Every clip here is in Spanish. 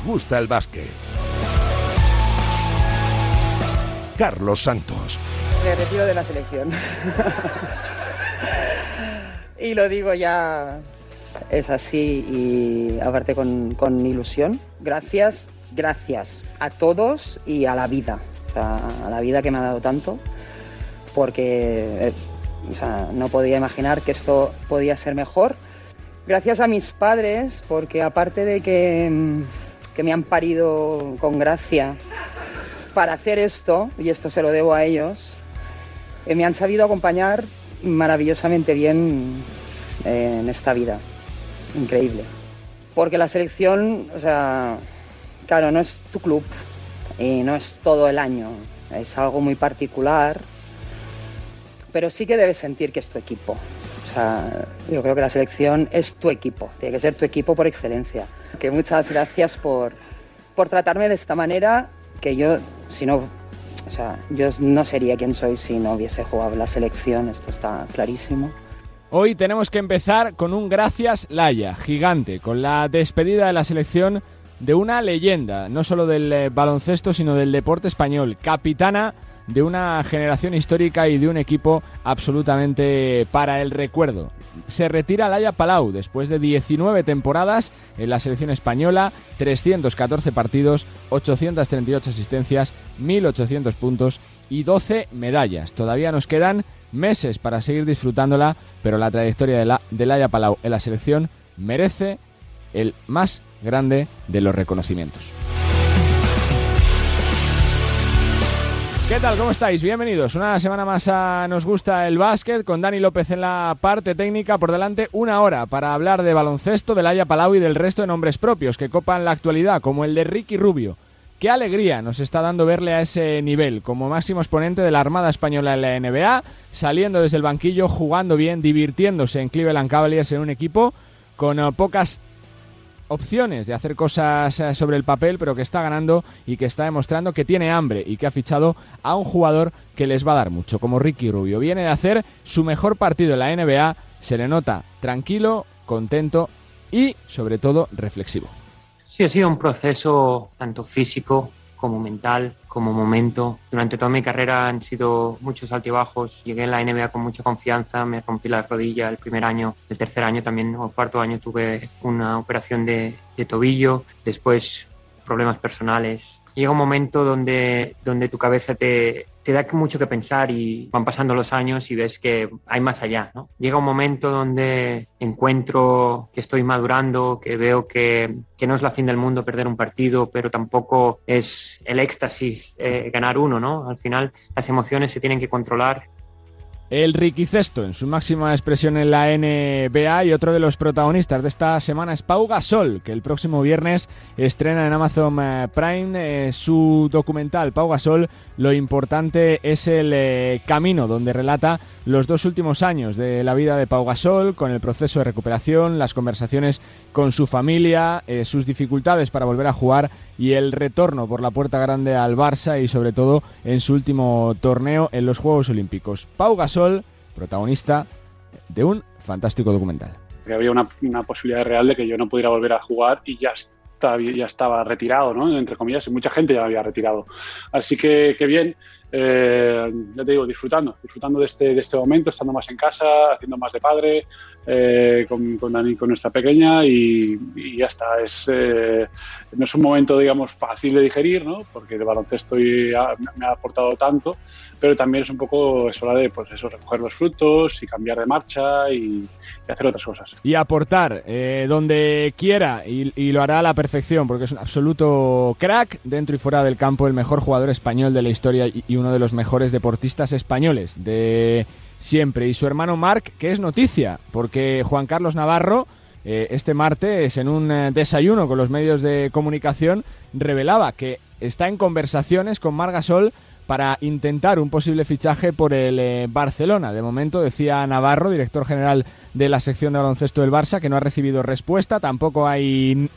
gusta el básquet. Carlos Santos. Me retiro de la selección. y lo digo ya, es así y aparte con, con ilusión. Gracias, gracias a todos y a la vida, a la vida que me ha dado tanto, porque eh, no podía imaginar que esto podía ser mejor. Gracias a mis padres, porque aparte de que, mm, que me han parido con gracia para hacer esto, y esto se lo debo a ellos, eh, me han sabido acompañar maravillosamente bien eh, en esta vida. Increíble. Porque la selección, o sea, claro, no es tu club y no es todo el año, es algo muy particular, pero sí que debes sentir que es tu equipo. O sea, yo creo que la selección es tu equipo, tiene que ser tu equipo por excelencia. Que muchas gracias por, por tratarme de esta manera, que yo, si no, o sea, yo no sería quien soy si no hubiese jugado la selección, esto está clarísimo. Hoy tenemos que empezar con un gracias Laya, gigante, con la despedida de la selección de una leyenda, no solo del eh, baloncesto, sino del deporte español, capitana de una generación histórica y de un equipo absolutamente para el recuerdo. Se retira Laia Palau después de 19 temporadas en la selección española, 314 partidos, 838 asistencias, 1800 puntos y 12 medallas. Todavía nos quedan meses para seguir disfrutándola, pero la trayectoria de, la, Palau en la selección merece el más grande de los reconocimientos. ¿Qué tal? ¿Cómo estáis? Bienvenidos. Una semana más a Nos gusta el básquet con Dani López en la parte técnica. Por delante una hora para hablar de baloncesto, de Laia Palau y del resto de nombres propios que copan la actualidad, como el de Ricky Rubio. Qué alegría nos está dando verle a ese nivel, como máximo exponente de la Armada Española en la NBA, saliendo desde el banquillo, jugando bien, divirtiéndose en Cleveland Cavaliers en un equipo con uh, pocas opciones de hacer cosas eh, sobre el papel, pero que está ganando y que está demostrando que tiene hambre y que ha fichado a un jugador que les va a dar mucho, como Ricky Rubio. Viene de hacer su mejor partido en la NBA, se le nota tranquilo, contento y, sobre todo, reflexivo. Sí, ha sido un proceso tanto físico como mental, como momento. Durante toda mi carrera han sido muchos altibajos. Llegué en la NBA con mucha confianza, me rompí la rodilla el primer año, el tercer año también, o cuarto año tuve una operación de, de tobillo, después problemas personales. Llega un momento donde, donde tu cabeza te, te da mucho que pensar y van pasando los años y ves que hay más allá, ¿no? Llega un momento donde encuentro que estoy madurando, que veo que, que no es la fin del mundo perder un partido, pero tampoco es el éxtasis eh, ganar uno, ¿no? Al final las emociones se tienen que controlar el Ricky Cesto en su máxima expresión en la NBA y otro de los protagonistas de esta semana es Pau Gasol, que el próximo viernes estrena en Amazon eh, Prime eh, su documental Pau Gasol. Lo importante es el eh, camino donde relata los dos últimos años de la vida de Pau Gasol, con el proceso de recuperación, las conversaciones con su familia, sus dificultades para volver a jugar y el retorno por la puerta grande al Barça y sobre todo en su último torneo en los Juegos Olímpicos. Pau Gasol, protagonista de un fantástico documental. Que había una, una posibilidad real de que yo no pudiera volver a jugar y ya está, ya estaba retirado, ¿no? Entre comillas, y mucha gente ya me había retirado. Así que, qué bien, eh, ya te digo, disfrutando, disfrutando de este, de este momento, estando más en casa, haciendo más de padre, eh, con, con, Dani, con nuestra pequeña y, y ya está. Es, eh, no es un momento, digamos, fácil de digerir, ¿no? Porque el baloncesto me ha aportado tanto, pero también es un poco es hora de, pues eso, recoger los frutos y cambiar de marcha y, hacer otras cosas. Y aportar eh, donde quiera y, y, lo hará a la perfección, porque es un absoluto crack dentro y fuera del campo, el mejor jugador español de la historia y, y uno de los mejores deportistas españoles de siempre. Y su hermano Marc, que es noticia, porque Juan Carlos Navarro, eh, este martes, en un eh, desayuno con los medios de comunicación, revelaba que está en conversaciones con Margasol para intentar un posible fichaje por el eh, Barcelona. De momento decía Navarro, director general de la sección de baloncesto del Barça, que no ha recibido respuesta, tampoco hay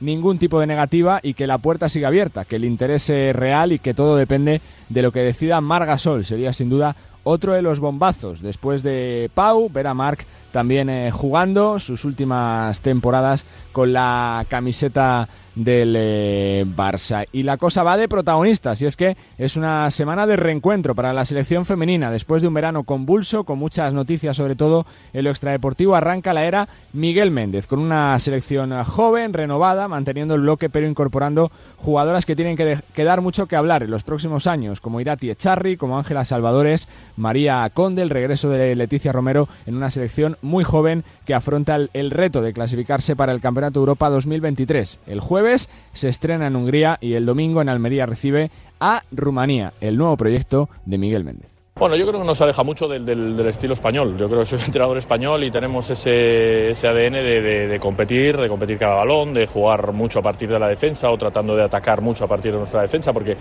ningún tipo de negativa y que la puerta siga abierta, que el interés es real y que todo depende de lo que decida Margasol. Sería sin duda otro de los bombazos. Después de Pau, Vera Marc también eh, jugando sus últimas temporadas con la camiseta del eh, Barça. Y la cosa va de protagonistas, y es que es una semana de reencuentro para la selección femenina. Después de un verano convulso, con muchas noticias, sobre todo en lo extradeportivo, arranca la era Miguel Méndez, con una selección joven, renovada, manteniendo el bloque, pero incorporando jugadoras que tienen que, que dar mucho que hablar en los próximos años, como Irati Echarri, como Ángela Salvadores, María Conde, el regreso de Leticia Romero en una selección muy joven que afronta el, reto de clasificarse para el Campeonato Europa 2023. El jueves se estrena en Hungría y el domingo en Almería recibe a Rumanía, el nuevo proyecto de Miguel Méndez. Bueno, yo creo que nos aleja mucho del, del, estilo español. Yo creo que soy entrenador español y tenemos ese, ese ADN de, de, competir, de competir cada balón, de jugar mucho a partir de la defensa o tratando de atacar mucho a partir de nuestra defensa, porque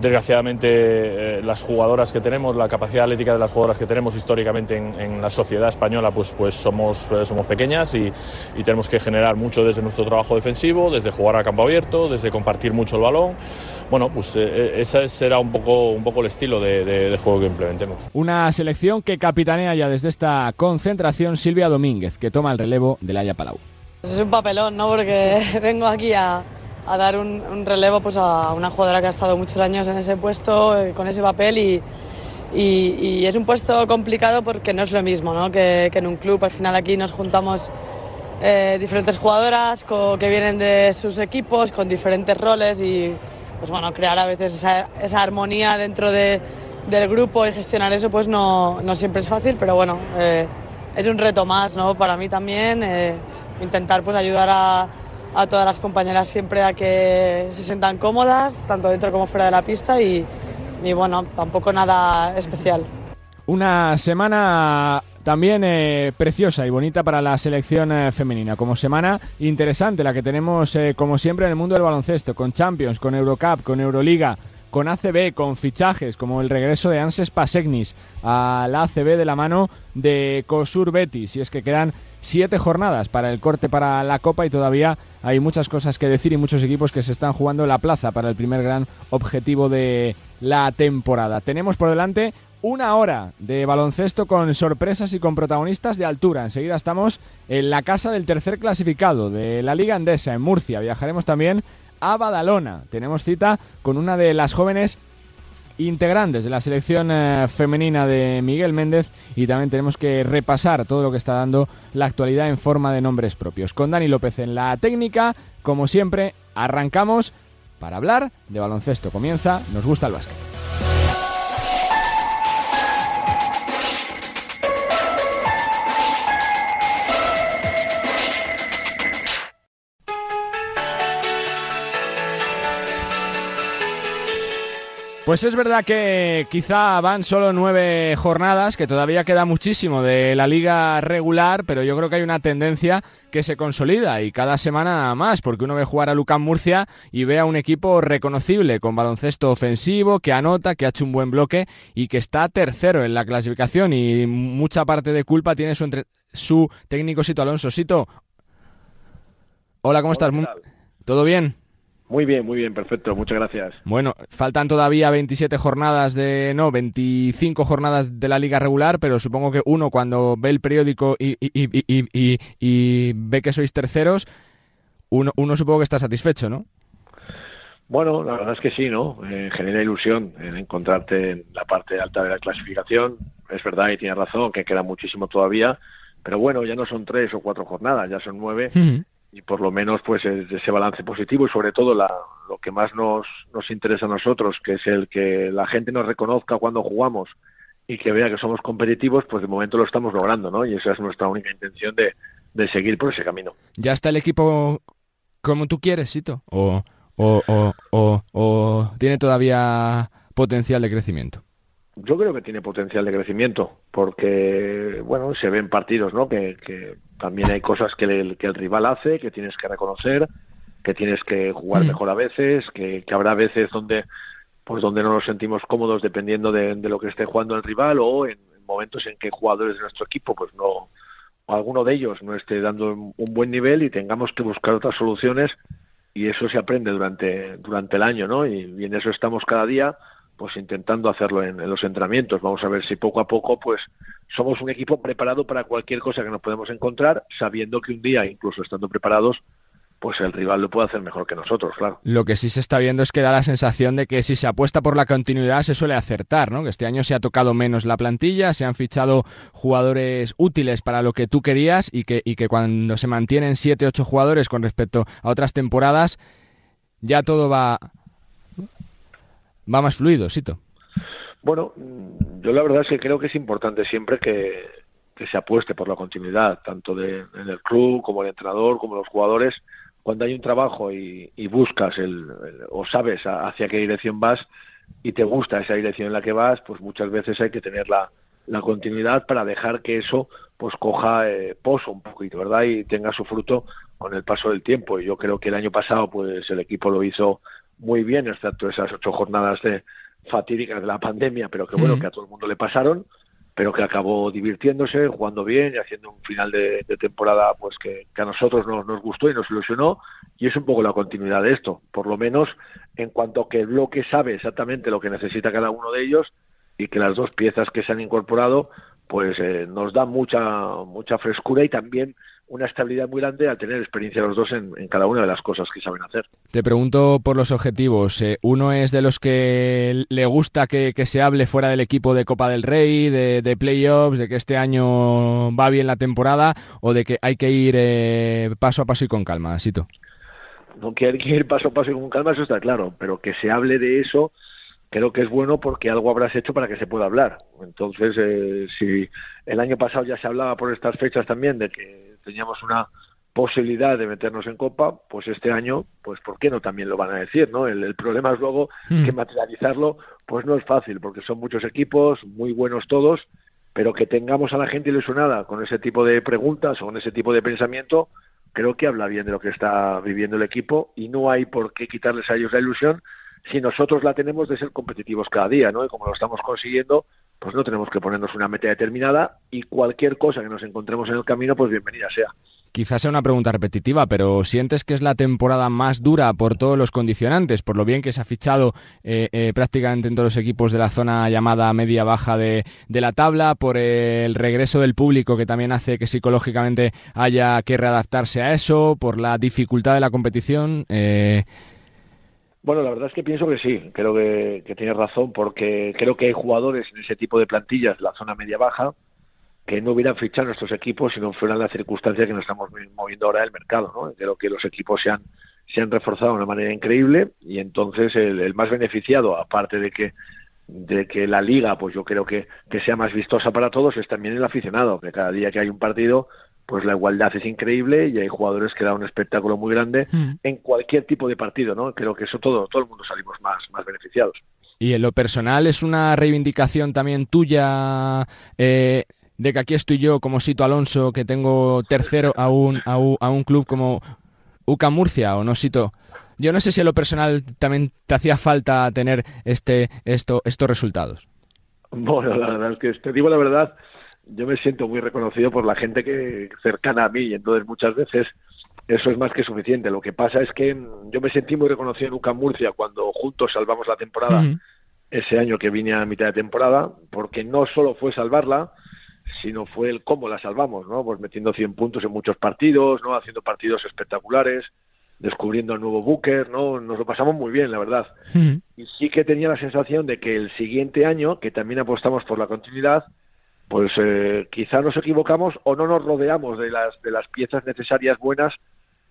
desgraciadamente eh, las jugadoras que tenemos, la capacidad atlética de las jugadoras que tenemos históricamente en, en la sociedad española, pues, pues somos, pues somos pequeñas y, y, tenemos que generar mucho desde nuestro trabajo defensivo, desde jugar a campo abierto, desde compartir mucho el balón. Bueno, pues eh, ese será un poco, un poco el estilo de, de juego que implementamos. Una selección que capitanea ya desde esta concentración Silvia Domínguez, que toma el relevo de Laia Palau. Es un papelón, ¿no? Porque vengo aquí a, a dar un, un, relevo pues, a una jugadora que ha estado muchos años en ese puesto, eh, con ese papel y, y, y, es un puesto complicado porque no es lo mismo ¿no? Que, que en un club. Al final aquí nos juntamos eh, diferentes jugadoras con, que vienen de sus equipos con diferentes roles y pues bueno, crear a veces esa, esa armonía dentro de del grupo y gestionar eso pues no, no siempre es fácil, pero bueno, eh, es un reto más ¿no? para mí también, eh, intentar pues ayudar a, a, todas las compañeras siempre a que se sientan cómodas, tanto dentro como fuera de la pista y, y bueno, tampoco nada especial. Una semana también eh, preciosa y bonita para la selección eh, femenina. Como semana interesante la que tenemos, como siempre, en el mundo del baloncesto, con Champions, con Eurocup, con Euroliga, con ACB, con fichajes como el regreso de Anses Pasegnis a la ACB de la mano de Cosur Betis. Y es que quedan siete jornadas para el corte para la Copa y todavía hay muchas cosas que decir y muchos equipos que se están jugando la plaza para el primer gran objetivo de la temporada. Tenemos por delante una hora de baloncesto con sorpresas y con protagonistas de altura. Enseguida estamos en la casa del tercer clasificado de la Liga Andesa en Murcia. Viajaremos también a Badalona. Tenemos cita con una de las jóvenes integrantes de la selección eh, femenina de Miguel Méndez y también tenemos que repasar todo lo que está dando la actualidad en forma de nombres propios. Con Dani López en la técnica, como siempre, arrancamos para hablar de baloncesto. Comienza, nos gusta el básquet. Pues es verdad que quizá van solo nueve jornadas, que todavía queda muchísimo de la liga regular, pero yo creo que hay una tendencia que se consolida y cada semana más, porque uno ve jugar a Lucan Murcia y ve a un equipo reconocible, con baloncesto ofensivo, que anota, que ha hecho un buen bloque y que está tercero en la clasificación y mucha parte de culpa tiene su, entre... su técnico Sito Alonso. Sito, hola, ¿cómo estás? ¿Todo bien? Muy bien, muy bien, perfecto, muchas gracias. Bueno, faltan todavía 27 jornadas de, no, 25 jornadas de la liga regular, pero supongo que uno cuando ve el periódico y, y, y, y ve que sois terceros, uno, uno, supongo que está satisfecho, ¿no? Bueno, la verdad es que sí, ¿no? Eh, genera ilusión en encontrarte en la parte alta de la clasificación. Es verdad y tienes razón que queda muchísimo todavía, pero bueno, ya no son tres o cuatro jornadas, ya son nueve. Uh -huh y por lo menos pues ese balance positivo y sobre todo la, lo que más nos, nos interesa a nosotros, que es el que la gente nos reconozca cuando jugamos y que vea que somos competitivos, pues de momento lo estamos logrando, ¿no? Y esa es nuestra única intención de, de seguir por ese camino. ¿Ya está el equipo como tú quieres, Sito? ¿O, o, o, o, o tiene todavía potencial de crecimiento? Yo creo que tiene potencial de crecimiento, porque, bueno, se ven partidos, ¿no? Que, que también hay cosas que el, que el, rival hace, que tienes que reconocer, que tienes que jugar mm. mejor a veces, que, que, habrá veces donde, pues donde no nos sentimos cómodos dependiendo de, de, lo que esté jugando el rival o en momentos en que jugadores de nuestro equipo, pues no, o alguno de ellos no esté dando un buen nivel y tengamos que buscar otras soluciones y eso se aprende durante, durante el año, ¿no? Y, y en eso estamos cada día pues intentando hacerlo en, los entrenamientos. Vamos a ver si poco a poco, pues somos un equipo preparado para cualquier cosa que nos podemos encontrar, sabiendo que un día, incluso estando preparados, pues el rival lo puede hacer mejor que nosotros, claro. Lo que sí se está viendo es que da la sensación de que si se apuesta por la continuidad se suele acertar, ¿no? Que este año se ha tocado menos la plantilla, se han fichado jugadores útiles para lo que tú querías y que, y que cuando se mantienen 7 ocho jugadores con respecto a otras temporadas, ya todo va, va más fluido, Sito. Bueno, yo la verdad es que creo que es importante siempre que, se apueste por la continuidad, tanto de, en el club como el entrenador, como los jugadores. Cuando hay un trabajo y, buscas el, o sabes hacia qué dirección vas y te gusta esa dirección en la que vas, pues muchas veces hay que tener la, la continuidad para dejar que eso pues coja eh, pozo un poquito, ¿verdad? Y tenga su fruto con el paso del tiempo. Y yo creo que el año pasado pues el equipo lo hizo muy bien, excepto esas ocho jornadas de fatídicas de la pandemia, pero que bueno, que a todo el mundo le pasaron pero que acabó divirtiéndose, jugando bien y haciendo un final de, temporada pues que, a nosotros nos, nos, gustó y nos ilusionó. Y es un poco la continuidad de esto, por lo menos en cuanto a que el bloque sabe exactamente lo que necesita cada uno de ellos y que las dos piezas que se han incorporado pues eh, nos da mucha mucha frescura y también una estabilidad muy grande al tener experiencia los dos en, cada una de las cosas que saben hacer. Te pregunto por los objetivos. Eh, ¿Uno es de los que le gusta que, se hable fuera del equipo de Copa del Rey, de, playoffs, de que este año va bien la temporada o de que hay que ir eh, paso a paso y con calma, Sito? No que hay que ir paso a paso y con calma, eso está claro, pero que se hable de eso creo que es bueno porque algo habrás hecho para que se pueda hablar. Entonces, eh, si el año pasado ya se hablaba por estas fechas también de que teníamos una posibilidad de meternos en Copa, pues este año, pues ¿por qué no también lo van a decir, no? El, problema es luego hmm. que materializarlo, pues no es fácil, porque son muchos equipos, muy buenos todos, pero que tengamos a la gente ilusionada con ese tipo de preguntas o con ese tipo de pensamiento, creo que habla bien de lo que está viviendo el equipo y no hay por qué quitarles a ellos la ilusión si nosotros la tenemos de ser competitivos cada día, ¿no? Y como lo estamos consiguiendo, pues no tenemos que ponernos una meta determinada y cualquier cosa que nos encontremos en el camino, pues bienvenida sea. Quizás sea una pregunta repetitiva, pero ¿sientes que es la temporada más dura por todos los condicionantes? Por lo bien que se ha fichado eh, eh, prácticamente en todos los equipos de la zona llamada media-baja de, de, la tabla, por el regreso del público que también hace que psicológicamente haya que readaptarse a eso, por la dificultad de la competición. Bueno, la verdad es que pienso que sí, creo que, tienes razón, porque creo que hay jugadores en ese tipo de plantillas la zona media-baja que no hubieran fichado nuestros equipos si no fueran las circunstancias que nos estamos moviendo ahora del mercado. ¿no? Creo que los equipos se han, se han reforzado de una manera increíble y entonces el, más beneficiado, aparte de que de que la liga, pues yo creo que, que sea más vistosa para todos, es también el aficionado, que cada día que hay un partido, pues la igualdad es increíble y hay jugadores que dan un espectáculo muy grande hmm. en cualquier tipo de partido, ¿no? Creo que eso todo, todo el mundo salimos más, más beneficiados. Y en lo personal es una reivindicación también tuya eh, de que aquí estoy yo como Sito Alonso, que tengo tercero a un, a un, club como UCA Murcia o no Sito. Yo no sé si en lo personal también te hacía falta tener este, esto, estos resultados. Bueno, la verdad es que te digo la verdad, yo me siento muy reconocido por la gente que cercana a mí y entonces muchas veces eso es más que suficiente. Lo que pasa es que yo me sentí muy reconocido en UCAM Murcia cuando juntos salvamos la temporada ese año que vine a mitad de temporada, porque no solo fue salvarla, sino fue el cómo la salvamos, ¿no? Pues metiendo 100 puntos en muchos partidos, ¿no? Haciendo partidos espectaculares, descubriendo el nuevo Booker, ¿no? Nos lo pasamos muy bien, la verdad. Y sí que tenía la sensación de que el siguiente año, que también apostamos por la continuidad, pues eh, quizá nos equivocamos o no nos rodeamos de las, de las piezas necesarias buenas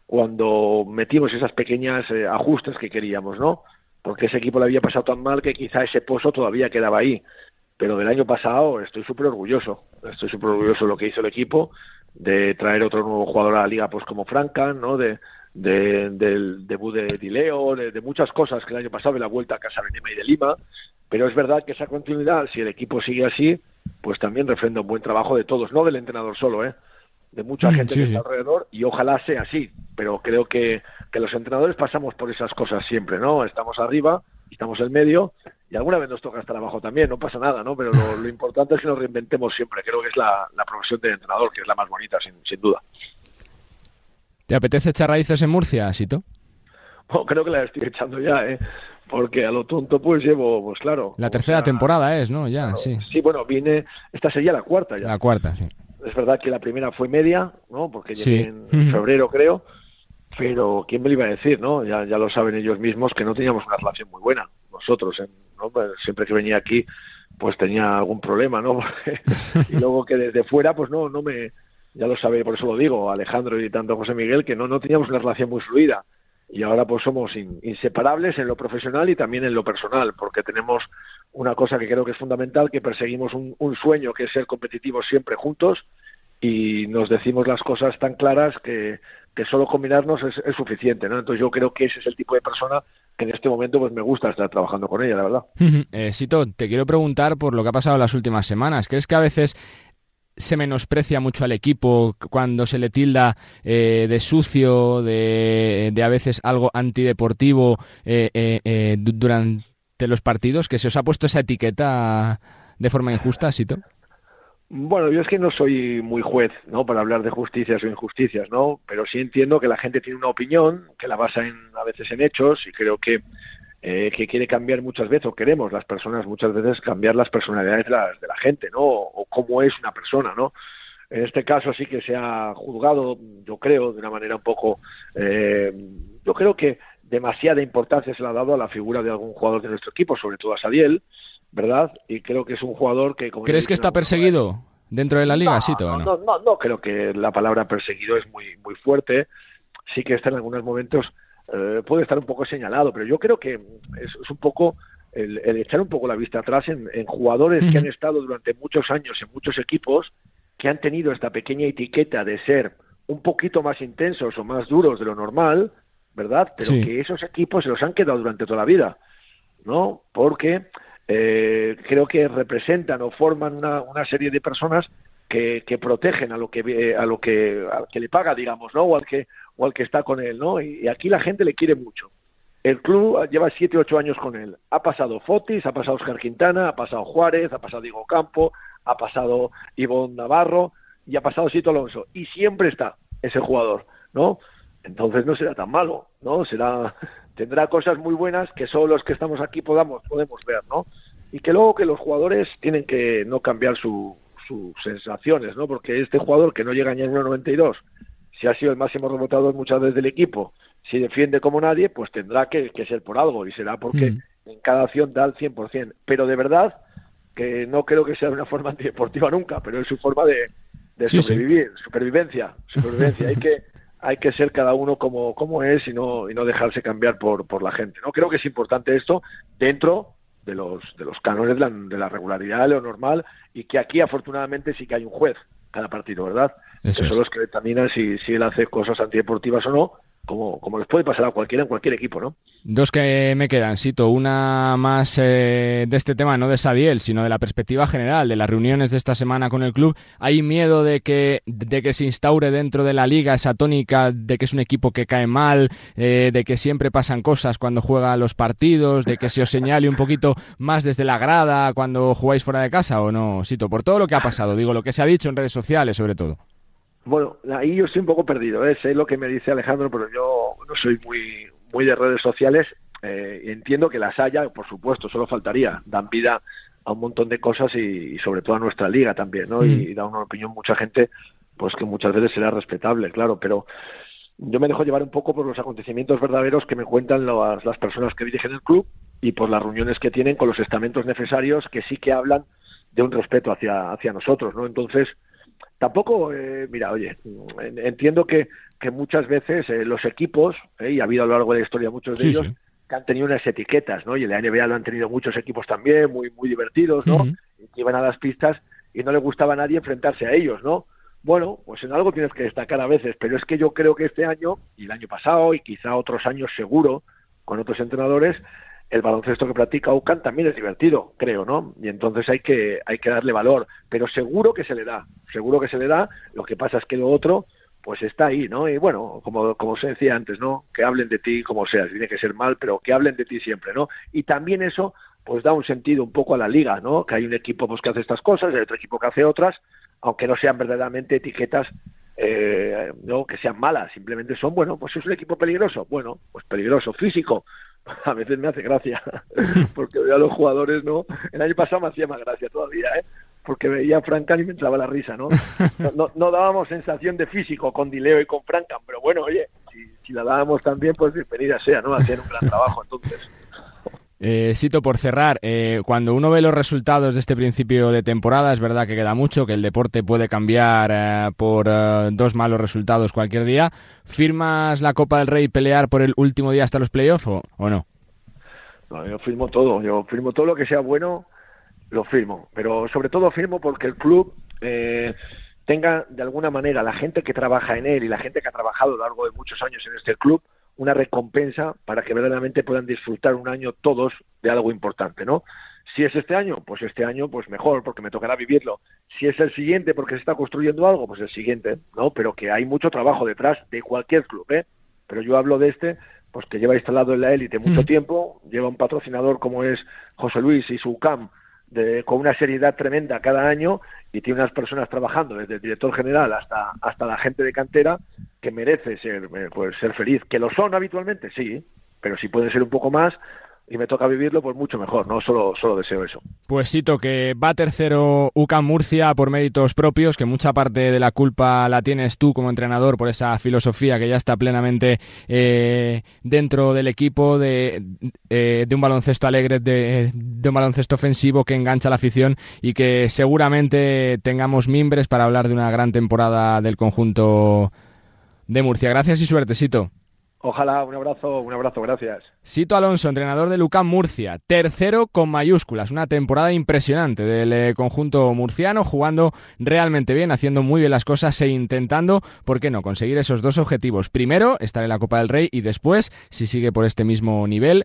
cuando metimos esas pequeñas eh, ajustes que queríamos, ¿no? Porque ese equipo le había pasado tan mal que quizá ese pozo todavía quedaba ahí. Pero del año pasado estoy súper orgulloso, estoy súper orgulloso de lo que hizo el equipo, de traer otro nuevo jugador a la liga, pues como Francan, ¿no? De, del debut de Dileo, de, de, muchas cosas que el año pasado, de la vuelta a Casa Benema y de Lima. Pero es verdad que esa continuidad, si el equipo sigue así, pues también refrenda un buen trabajo de todos, no del entrenador solo, ¿eh? de mucha mm, gente que está alrededor y ojalá sea así, pero creo que, que los entrenadores pasamos por esas cosas siempre, ¿no? Estamos arriba, estamos en medio y alguna vez nos toca estar abajo también, no pasa nada, ¿no? Pero lo, importante es que nos reinventemos siempre, creo que es la, la profesión de entrenador, que es la más bonita, sin, sin duda. ¿Te apetece echar raíces en Murcia, Sito? Bueno, creo que la estoy echando ya, ¿eh? porque a lo tonto pues llevo, pues claro. La tercera temporada es, ¿no? Ya, sí. Sí, bueno, vine, esta sería la cuarta ya. La cuarta, sí. Es verdad que la primera fue media, ¿no? Porque llegué en febrero, creo. Pero, ¿quién me lo iba a decir, no? Ya, ya lo saben ellos mismos que no teníamos una relación muy buena. Nosotros, ¿no? Pues, siempre que venía aquí, pues tenía algún problema, ¿no? y luego que desde fuera, pues no, no me, ya lo sabe, por eso lo digo, Alejandro y tanto José Miguel, que no, no teníamos una relación muy fluida. Y ahora pues somos inseparables en lo profesional y también en lo personal, porque tenemos una cosa que creo que es fundamental, que perseguimos un, sueño que es ser competitivos siempre juntos y nos decimos las cosas tan claras que, que solo combinarnos es, es, suficiente, ¿no? Entonces yo creo que ese es el tipo de persona que en este momento pues me gusta estar trabajando con ella, la verdad. eh, Sito, te quiero preguntar por lo que ha pasado las últimas semanas. ¿Crees que a veces se menosprecia mucho al equipo cuando se le tilda eh, de sucio, de, a veces algo antideportivo eh, eh, durante los partidos, que se os ha puesto esa etiqueta de forma injusta, Sito. Bueno, yo es que no soy muy juez, ¿no? Para hablar de justicias o injusticias, ¿no? Pero sí entiendo que la gente tiene una opinión, que la basa en, a veces en hechos, y creo que eh, que quiere cambiar muchas veces, o queremos las personas muchas veces cambiar las personalidades de la, de la gente, ¿no? O, cómo es una persona, ¿no? En este caso sí que se ha juzgado, yo creo, de una manera un poco, eh, yo creo que demasiada importancia se le ha dado a la figura de algún jugador de nuestro equipo, sobre todo a Sadiel, ¿verdad? Y creo que es un jugador que... Como ¿Crees que está perseguido dentro de la liga, no, no, no, no, creo que la palabra perseguido es muy, muy fuerte. Sí que está en algunos momentos eh, puede estar un poco señalado, pero yo creo que es, un poco el, echar un poco la vista atrás en, jugadores que han estado durante muchos años en muchos equipos, que han tenido esta pequeña etiqueta de ser un poquito más intensos o más duros de lo normal, ¿verdad? Pero que esos equipos se los han quedado durante toda la vida, ¿no? Porque eh, creo que representan o forman una, una serie de personas que, que, protegen a lo que a lo que, al que le paga, digamos, ¿no? O al que o al que está con él, ¿no? Y, aquí la gente le quiere mucho. El club lleva siete, ocho años con él. Ha pasado Fotis, ha pasado Oscar Quintana, ha pasado Juárez, ha pasado Diego Campo, ha pasado Ivonne Navarro y ha pasado Sito Alonso. Y siempre está ese jugador, ¿no? Entonces no será tan malo, ¿no? Será, tendrá cosas muy buenas que solo los que estamos aquí podamos, podemos ver, ¿no? Y que luego que los jugadores tienen que no cambiar sus sensaciones, ¿no? Porque este jugador que no llega ni a 1.92 si ha sido el máximo rebotador muchas veces del equipo, si defiende como nadie, pues tendrá que, ser por algo y será porque mm. en cada acción da el 100%. Pero de verdad que no creo que sea de una forma antideportiva nunca, pero es su forma de, sobrevivir, supervivencia, supervivencia. hay que hay que ser cada uno como, como es y no, y no dejarse cambiar por, por la gente. No creo que es importante esto dentro de los, de los cánones de la, de la regularidad, de lo normal, y que aquí afortunadamente sí que hay un juez cada partido, ¿verdad? Eso son los que determinan si, si él hace cosas antideportivas o no, como, como les puede pasar a cualquiera en cualquier equipo, ¿no? Dos que me quedan, Sito. Una más eh, de este tema, no de Sadiel, sino de la perspectiva general, de las reuniones de esta semana con el club. ¿Hay miedo de que, de que se instaure dentro de la liga esa tónica de que es un equipo que cae mal, eh, de que siempre pasan cosas cuando juega los partidos, de que se os señale un poquito más desde la grada cuando jugáis fuera de casa o no, Sito? Por todo lo que ha pasado, digo, lo que se ha dicho en redes sociales sobre todo. Bueno, ahí yo estoy un poco perdido, ¿eh? sé lo que me dice Alejandro, pero yo no soy muy, muy de redes sociales. Eh, entiendo que las haya, por supuesto, solo faltaría. Dan vida a un montón de cosas y, sobre todo a nuestra liga también, ¿no? Y, mm. da una opinión mucha gente, pues que muchas veces será respetable, claro, pero yo me dejo llevar un poco por los acontecimientos verdaderos que me cuentan las, las personas que dirigen el club y por las reuniones que tienen con los estamentos necesarios que sí que hablan de un respeto hacia, hacia nosotros, ¿no? Entonces, Tampoco, eh, mira, oye, entiendo que, que muchas veces eh, los equipos, eh, y ha habido a lo largo de la historia muchos de ellos, que han tenido unas etiquetas, ¿no? Y en la NBA lo han tenido muchos equipos también, muy, muy divertidos, ¿no? Que iban a las pistas y no le gustaba a nadie enfrentarse a ellos, ¿no? Bueno, pues en algo tienes que destacar a veces, pero es que yo creo que este año, y el año pasado, y quizá otros años seguro, con otros entrenadores, el baloncesto que practica UCAN también es divertido, creo, ¿no? Y entonces hay que, hay que darle valor, pero seguro que se le da, seguro que se le da, lo que pasa es que lo otro, pues está ahí, ¿no? Y bueno, como, como se decía antes, ¿no? Que hablen de ti como sea, tiene que ser mal, pero que hablen de ti siempre, ¿no? Y también eso, pues da un sentido un poco a la liga, ¿no? Que hay un equipo pues, que hace estas cosas, hay otro equipo que hace otras, aunque no sean verdaderamente etiquetas eh, no que sean malas, simplemente son, bueno, pues es un equipo peligroso, bueno, pues peligroso, físico, a veces me hace gracia, porque veo a los jugadores, ¿no? El año pasado me hacía más gracia todavía, ¿eh? Porque veía a Frankan y me entraba la risa, ¿no? No, no, dábamos sensación de físico con Dileo y con Frankan, pero bueno, oye, si, si la dábamos también, pues bienvenida sea, ¿no? Hacían un gran trabajo entonces. Eh, Sito, por cerrar, eh, cuando uno ve los resultados de este principio de temporada, es verdad que queda mucho, que el deporte puede cambiar eh, por eh, dos malos resultados cualquier día. ¿Firmas la Copa del Rey pelear por el último día hasta los playoffs o, no? No, yo firmo todo, yo firmo todo lo que sea bueno, lo firmo, pero sobre todo firmo porque el club tenga de alguna manera la gente que trabaja en él y la gente que ha trabajado a lo largo de muchos años en este club una recompensa para que verdaderamente puedan disfrutar un año todos de algo importante, ¿no? Si es este año, pues este año, pues mejor, porque me tocará vivirlo. Si es el siguiente, porque se está construyendo algo, pues el siguiente, ¿no? Pero que hay mucho trabajo detrás de cualquier club, ¿eh? Pero yo hablo de este, pues que lleva instalado en la élite mucho mm. tiempo, lleva un patrocinador como es José Luis y su CAM, de, con una seriedad tremenda cada año y tiene unas personas trabajando desde el director general hasta, hasta la gente de cantera que merece ser, eh, pues, ser feliz. ¿Que lo son habitualmente? Sí, pero si pueden ser un poco más, y me toca vivirlo, pues mucho mejor, ¿no? Solo, solo deseo eso. Pues Sito, que va tercero UCAM Murcia por méritos propios, que mucha parte de la culpa la tienes tú como entrenador por esa filosofía que ya está plenamente eh, dentro del equipo de, eh, de un baloncesto alegre, de, de, un baloncesto ofensivo que engancha a la afición y que seguramente tengamos mimbres para hablar de una gran temporada del conjunto de Murcia. Gracias y suerte, Sito. Ojalá, un abrazo, un abrazo, gracias. Sito Alonso, entrenador de Lucán Murcia, tercero con mayúsculas, una temporada impresionante del eh, conjunto murciano, jugando realmente bien, haciendo muy bien las cosas e intentando, ¿por qué no?, conseguir esos dos objetivos. Primero, estar en la Copa del Rey y después, si sigue por este mismo nivel,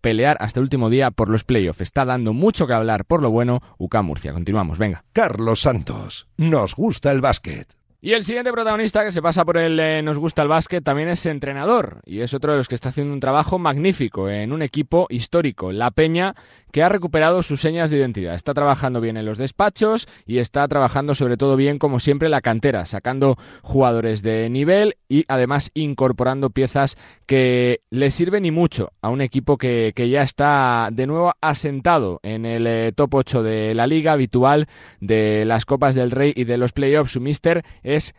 pelear hasta el último día por los playoffs. Está dando mucho que hablar por lo bueno UCAM Murcia. Continuamos, venga. Carlos Santos, nos gusta el básquet. Y el siguiente protagonista que se pasa por el eh, Nos gusta el básquet también es entrenador y es otro de los que está haciendo un trabajo magnífico en un equipo histórico, La Peña, que ha recuperado sus señas de identidad. Está trabajando bien en los despachos y está trabajando sobre todo bien, como siempre, la cantera, sacando jugadores de nivel y además incorporando piezas que le sirven y mucho a un equipo que, ya está de nuevo asentado en el eh, top 8 de la liga habitual de las Copas del Rey y de los playoffs. Su mister es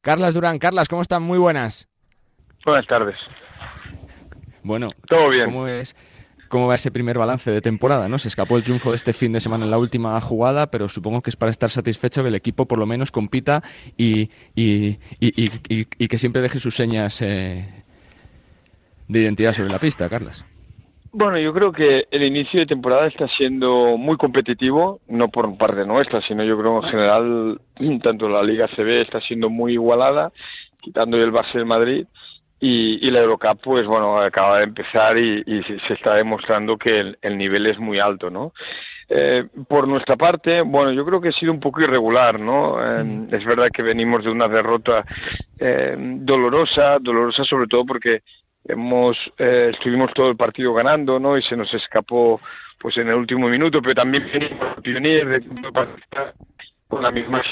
Carlas Durán. Carlas, ¿cómo están? Muy buenas. Buenas tardes. Bueno, todo bien. ¿Cómo es? Cómo va ese primer balance de temporada, ¿no? Se escapó el triunfo de este fin de semana en la última jugada, pero supongo que es para estar satisfecho que el equipo por lo menos compita y, y, y, que siempre deje sus señas eh, de identidad sobre la pista, Carlas. Bueno, yo creo que el inicio de temporada está siendo muy competitivo, no por parte nuestra, sino yo creo en general, tanto la Liga CB está siendo muy igualada, quitando el Barça del Madrid, y, la Eurocup, pues bueno, acaba de empezar y, se está demostrando que el, nivel es muy alto, ¿no? Eh, por nuestra parte, bueno, yo creo que ha sido un poco irregular, ¿no? Eh, es verdad que venimos de una derrota eh, dolorosa, dolorosa sobre todo porque hemos estuvimos todo el partido ganando, ¿no? Y se nos escapó, pues en el último minuto, pero también venimos de con la misma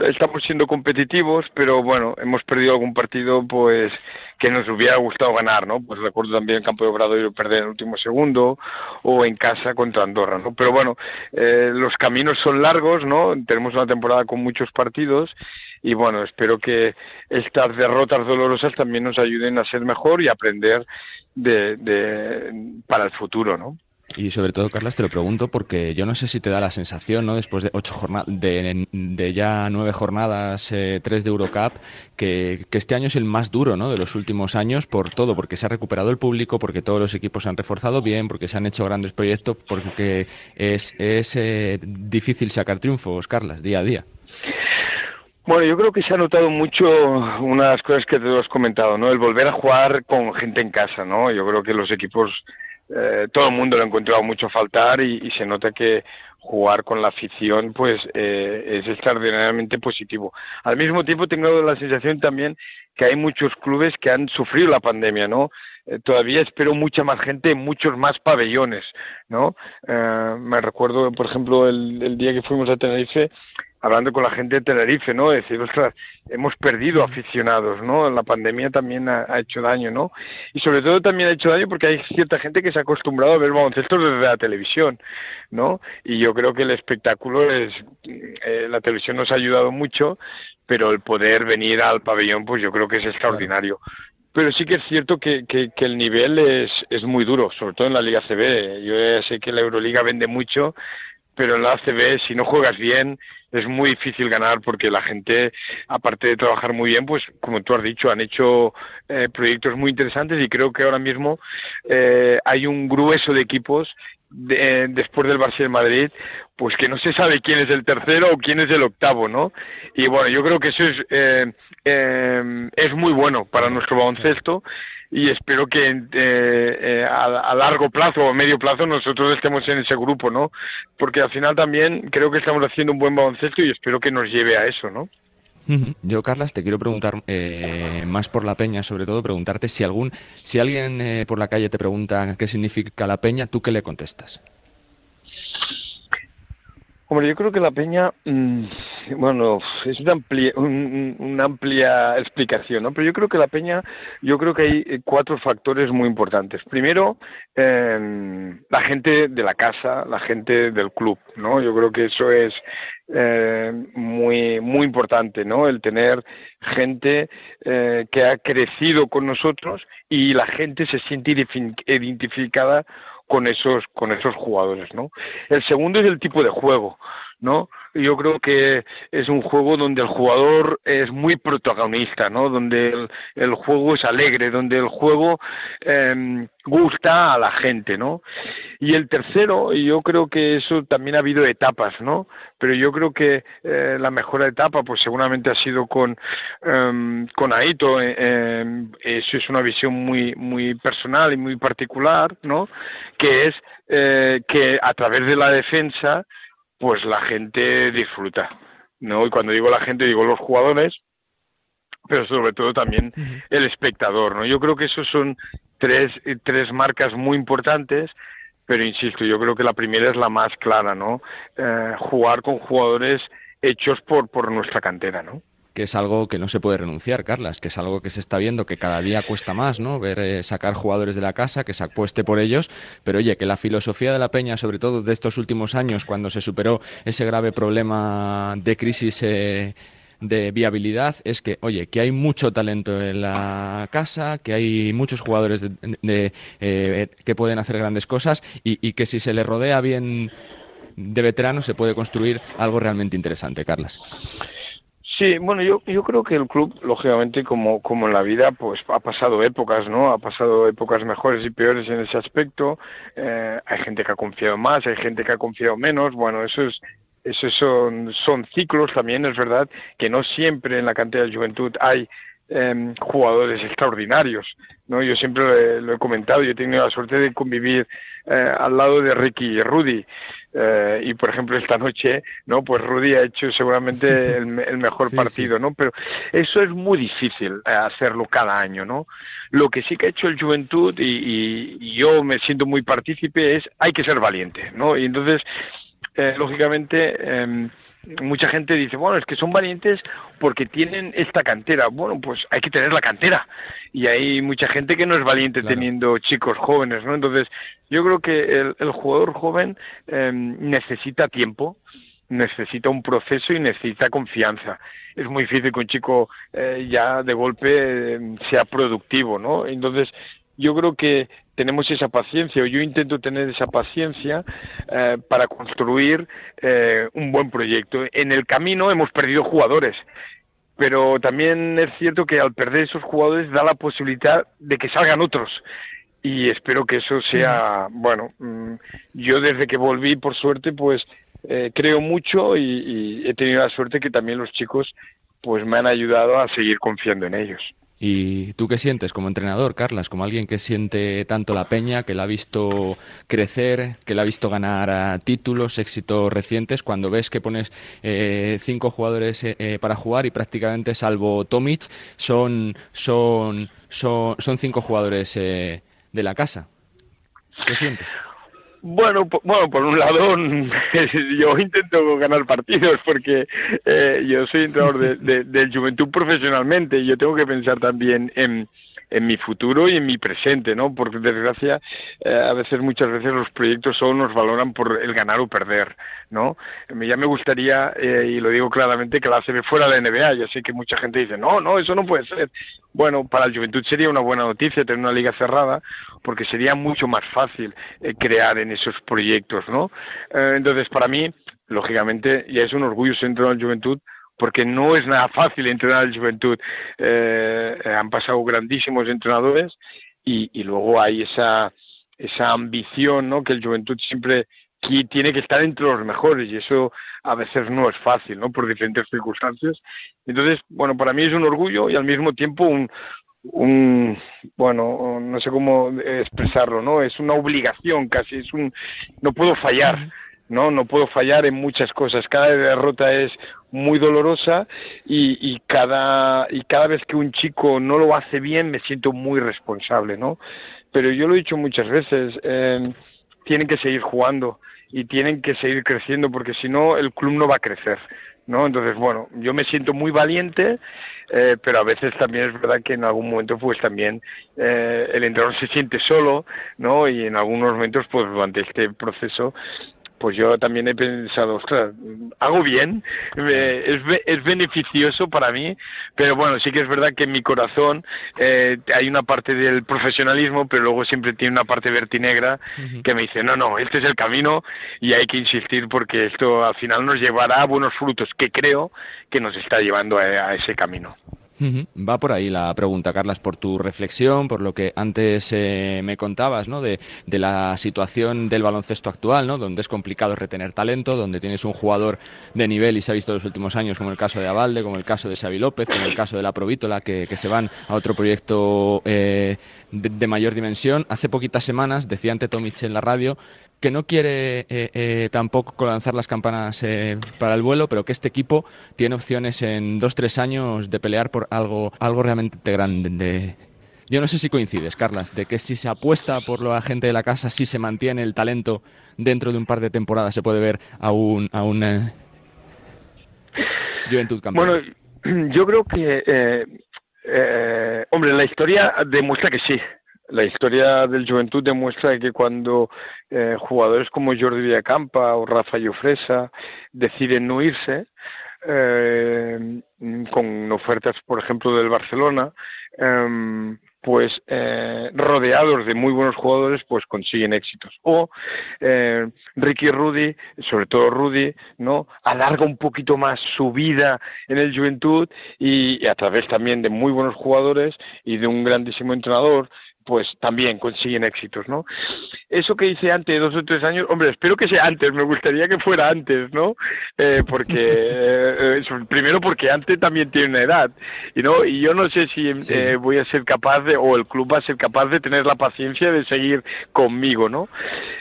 estamos siendo competitivos, pero bueno, hemos perdido algún partido pues que nos hubiera gustado ganar, ¿no? Pues recuerdo también en Campo de Obrador perder en el último segundo o en casa contra Andorra, ¿no? Pero bueno, eh, los caminos son largos, ¿no? Tenemos una temporada con muchos partidos y bueno, espero que estas derrotas dolorosas también nos ayuden a ser mejor y aprender de, de para el futuro, ¿no? Y sobre todo, Carlas, te lo pregunto porque yo no sé si te da la sensación, ¿no? Después de ocho jornadas, de, ya nueve jornadas, eh, tres de Eurocup, que, este año es el más duro, ¿no? De los últimos años por todo, porque se ha recuperado el público, porque todos los equipos se han reforzado bien, porque se han hecho grandes proyectos, porque es, es eh, difícil sacar triunfos, Carlas, día a día. Bueno, yo creo que se ha notado mucho unas cosas que te has comentado, ¿no? El volver a jugar con gente en casa, ¿no? Yo creo que los equipos eh, todo el mundo lo ha encontrado mucho faltar y, se nota que jugar con la afición pues eh, es extraordinariamente positivo. Al mismo tiempo tengo la sensación también que hay muchos clubes que han sufrido la pandemia, ¿no? Eh, todavía espero mucha más gente en muchos más pabellones, ¿no? me recuerdo, por ejemplo, el, el día que fuimos a Tenerife, hablando con la gente de Tenerife, ¿no? Decir, ostras, hemos perdido aficionados, ¿no? La pandemia también ha, hecho daño, ¿no? Y sobre todo también ha hecho daño porque hay cierta gente que se ha acostumbrado a ver baloncesto desde la televisión, ¿no? Y yo creo que el espectáculo es, eh, la televisión nos ha ayudado mucho, pero el poder venir al pabellón, pues yo creo que es extraordinario. Pero sí que es cierto que, que, que, el nivel es, es muy duro, sobre todo en la Liga CB. Yo ya sé que la Euroliga vende mucho, pero en la ACB, si no juegas bien, es muy difícil ganar porque la gente, aparte de trabajar muy bien, pues como tú has dicho, han hecho eh, proyectos muy interesantes y creo que ahora mismo eh, hay un grueso de equipos de, después del Barça de Madrid, pues que no se sabe quién es el tercero o quién es el octavo, ¿no? Y bueno, yo creo que eso es, eh, eh, es muy bueno para nuestro baloncesto y espero que eh, eh, a, largo plazo o medio plazo nosotros estemos en ese grupo, ¿no? Porque al final también creo que estamos haciendo un buen baloncesto y espero que nos lleve a eso, ¿no? Yo, Carlas, te quiero preguntar eh, más por la peña, sobre todo preguntarte si algún, si alguien eh, por la calle te pregunta qué significa la peña, ¿tú qué le contestas? Hombre, yo creo que la peña, mm, bueno, es una amplia, una amplia explicación, ¿no? Pero yo creo que la peña, yo creo que hay eh, cuatro factores muy importantes. Primero, eh, la gente de la casa, la gente del club, ¿no? Yo creo que eso es eh, muy muy importante, ¿no? El tener gente eh, que ha crecido con nosotros y la gente se siente identificada con esos con esos jugadores, ¿no? El segundo es el tipo de juego, ¿no? Yo creo que es un juego donde el jugador es muy protagonista, ¿no? Donde el, juego es alegre, donde el juego eh, gusta a la gente, ¿no? Y el tercero, y yo creo que eso también ha habido etapas, ¿no? Pero yo creo que eh, la mejor etapa, pues seguramente ha sido con em, con Aito. Eh, eso es una visión muy muy personal y muy particular, ¿no? Que es eh, que a través de la defensa pues la gente disfruta, ¿no? Y cuando digo la gente, digo los jugadores, pero sobre todo también el espectador, ¿no? Yo creo que esos son tres, tres marcas muy importantes, pero insisto, yo creo que la primera es la más clara, ¿no? Eh, jugar con jugadores hechos por, por nuestra cantera, ¿no? Que es algo que no se puede renunciar, Carlas, que es algo que se está viendo que cada día cuesta más, ¿no? Ver eh, sacar jugadores de la casa, que se apueste por ellos, pero oye, que la filosofía de la Peña, sobre todo de estos últimos años, cuando se superó ese grave problema de crisis eh, de viabilidad, es que, oye, que hay mucho talento en la casa, que hay muchos jugadores de, eh, que pueden hacer grandes cosas y, que si se le rodea bien de veteranos se puede construir algo realmente interesante, Carlas. Sí, bueno, yo, yo creo que el club, lógicamente, como, como en la vida, pues ha pasado épocas, ¿no? Ha pasado épocas mejores y peores en ese aspecto. Eh, hay gente que ha confiado más, hay gente que ha confiado menos. Bueno, eso es, eso son, son ciclos también, es verdad, que no siempre en la cantidad de juventud hay eh, jugadores extraordinarios, ¿no? Yo siempre lo he, comentado, yo he tenido la suerte de convivir eh, al lado de Ricky y Rudy. Eh, y por ejemplo esta noche no pues Rudy ha hecho seguramente el, mejor partido no pero eso es muy difícil eh, hacerlo cada año no lo que sí que ha hecho el Juventud y, y, yo me siento muy partícipe es hay que ser valiente no y entonces eh, lógicamente eh, mucha gente dice, bueno, es que son valientes porque tienen esta cantera. Bueno, pues hay que tener la cantera. Y hay mucha gente que no es valiente teniendo chicos jóvenes, ¿no? Entonces, yo creo que el, jugador joven em, necesita tiempo, necesita un proceso y necesita confianza. Es muy difícil que un chico eh, ya de golpe em, sea productivo, ¿no? Entonces, yo creo que tenemos esa paciencia, o yo intento tener esa paciencia eh, para construir eh, un buen proyecto. En el camino hemos perdido jugadores, pero también es cierto que al perder esos jugadores da la posibilidad de que salgan otros. Y espero que eso sea, bueno, mm, yo desde que volví, por suerte, pues eh, creo mucho y, y he tenido la suerte que también los chicos pues me han ayudado a seguir confiando en ellos. ¿Y tú qué sientes como entrenador, Carlas? Como alguien que siente tanto la peña, que la ha visto crecer, que la ha visto ganar títulos, éxitos recientes, cuando ves que pones eh, cinco jugadores eh, eh, para jugar y prácticamente, salvo Tomic, son, son, son, son cinco jugadores de la casa. ¿Qué sientes? Bueno, bueno, por un lado, yo intento ganar partidos porque eh, yo soy entrenador de, de, Juventud profesionalmente y yo tengo que pensar también en, en mi futuro y en mi presente, ¿no? Porque desgracia, eh, a veces, muchas veces los proyectos solo nos valoran por el ganar o perder, ¿no? Ya me gustaría, eh, y lo digo claramente, que la ACB fuera la NBA. Ya sé que mucha gente dice, no, no, eso no puede ser. Bueno, para el Juventud sería una buena noticia tener una liga cerrada, porque sería mucho más fácil eh, crear en esos proyectos, ¿no? entonces, para mí, lógicamente, ya es un orgullo ser entrenador en Juventud, porque no es nada fácil entrenar al Juventud. Eh, han pasado grandísimos entrenadores y, y, luego hay esa, esa ambición ¿no? que el Juventud siempre tiene que estar entre los mejores y eso a veces no es fácil, ¿no? Por diferentes circunstancias. Entonces, bueno, para mí es un orgullo y al mismo tiempo un, un bueno, no sé cómo expresarlo, ¿no? Es una obligación casi, es un no puedo fallar. ¿no? No puedo fallar en muchas cosas. Cada derrota es muy dolorosa y, y, cada, y cada vez que un chico no lo hace bien me siento muy responsable, ¿no? Pero yo lo he dicho muchas veces, eh, tienen que seguir jugando y tienen que seguir creciendo porque si no el club no va a crecer. ¿no? Entonces, bueno, yo me siento muy valiente, eh, pero a veces también es verdad que en algún momento, pues también eh, el entrenador se siente solo, ¿no? Y en algunos momentos, pues durante este proceso, pues yo también he pensado, ostras, hago bien, es, es beneficioso para mí, pero bueno, sí que es verdad que en mi corazón eh, hay una parte del profesionalismo, pero luego siempre tiene una parte vertinegra que me dice, no, no, este es el camino y hay que insistir porque esto al final nos llevará a buenos frutos, que creo que nos está llevando a ese camino. Va por ahí la pregunta, Carlas, por tu reflexión, por lo que antes eh, me contabas, ¿no? De, la situación del baloncesto actual, ¿no? Donde es complicado retener talento, donde tienes un jugador de nivel y se ha visto en los últimos años, como el caso de Avalde, como el caso de Xavi López, como el caso de la Provítola, que, se van a otro proyecto eh, de, mayor dimensión. Hace poquitas semanas decía ante Tomic en la radio que no quiere eh, eh, tampoco lanzar las campanas eh, para el vuelo, pero que este equipo tiene opciones en dos tres años de pelear por algo algo realmente grande. Yo no sé si coincides, Carlas, de que si se apuesta por la gente de la casa, si se mantiene el talento dentro de un par de temporadas, se puede ver a un, a un Juventud campeón. Bueno, yo creo que, hombre, la historia demuestra que sí la historia del Juventud demuestra que cuando eh, jugadores como Jordi Villacampa o Rafa Fresa deciden no irse, eh, con ofertas, por ejemplo, del Barcelona, em, pues eh, rodeados de muy buenos jugadores, pues consiguen éxitos. O eh, Ricky Rudy, sobre todo Rudy, ¿no? Alarga un poquito más su vida en el Juventud y a través también de muy buenos jugadores y de un grandísimo entrenador pues también consiguen éxitos, ¿no? Eso que hice antes, dos o tres años, hombre, espero que sea antes, me gustaría que fuera antes, ¿no? Eh, porque, eh, primero porque antes también tiene una edad, y no y yo no sé si eh, voy a ser capaz de, o el club va a ser capaz de tener la paciencia de seguir conmigo, ¿no?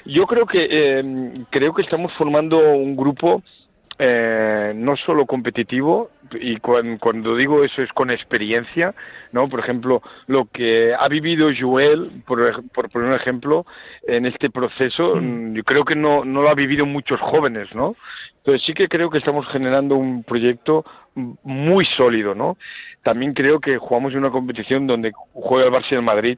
Yo creo que, eh, creo que estamos formando un grupo eh, no solo competitivo, y cuando, digo eso es con experiencia, ¿no? Por ejemplo, lo que ha vivido Joel, por, por poner un ejemplo, en este proceso, mm, yo creo que no, no lo ha vivido muchos jóvenes, ¿no? Entonces sí que creo que estamos generando un proyecto muy sólido, ¿no? También creo que jugamos en una competición donde juega el Barça y el Madrid,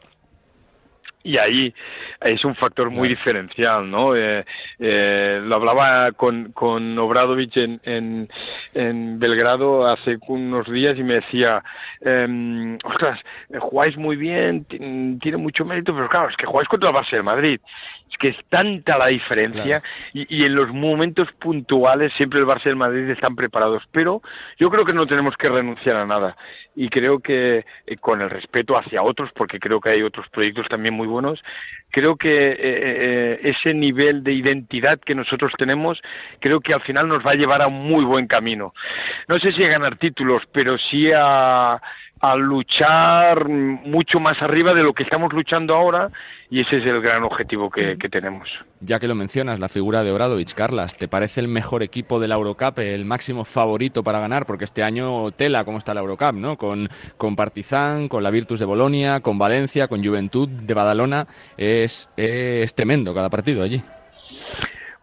y ahí es un factor muy diferencial, ¿no? Eh, eh, lo hablaba con, con Obradovich en, en, en, Belgrado hace unos días y me decía, eh, ostras, jugáis muy bien, tiene mucho mérito, pero claro, es que jugáis contra el Barça de Madrid es que es tanta la diferencia y, y, en los momentos puntuales siempre el Barça y el Madrid están preparados, pero yo creo que no tenemos que renunciar a nada y creo que eh, con el respeto hacia otros, porque creo que hay otros proyectos también muy buenos, creo que eh, eh, ese nivel de identidad que nosotros tenemos, creo que al final nos va a llevar a un muy buen camino. No sé si a ganar títulos, pero sí a a luchar mucho más arriba de lo que estamos luchando ahora y ese es el gran objetivo que, tenemos. Ya que lo mencionas, la figura de Obradovic, Carlas, ¿te parece el mejor equipo de la Eurocup, el máximo favorito para ganar? Porque este año tela cómo está la Eurocup, ¿no? Con, con Partizan, con la Virtus de Bolonia, con Valencia, con Juventud de Badalona, es, es tremendo cada partido allí.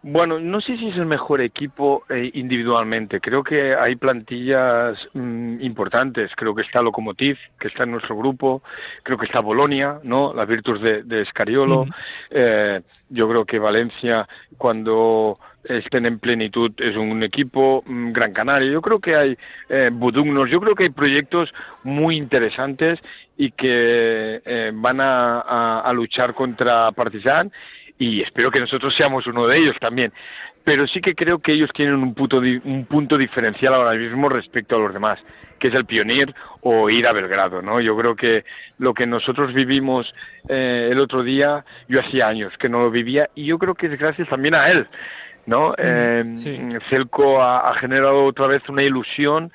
Bueno, no sé si es el mejor equipo eh, individualmente. Creo que hay plantillas mm, importantes. Creo que está Lokomotiv, que está en nuestro grupo. Creo que está Bolonia, ¿no? La Virtus de, de Scariolo. eh, yo creo que Valencia, cuando estén en plenitud, es un equipo. mm, Gran Canaria. Yo creo que hay eh, Budugnos. Yo creo que hay proyectos muy interesantes y que eh, van a, a- a luchar contra Partizan y espero que nosotros seamos uno de ellos también. Pero sí que creo que ellos tienen un punto, di- un punto diferencial ahora mismo respecto a los demás, que es el Pionir o ir a Belgrado, ¿no? Yo creo que lo que nosotros vivimos eh, el otro día, yo hacía años que no lo vivía y yo creo que es gracias también a él, ¿no? Eh, Celco ha, ha generado otra vez una ilusión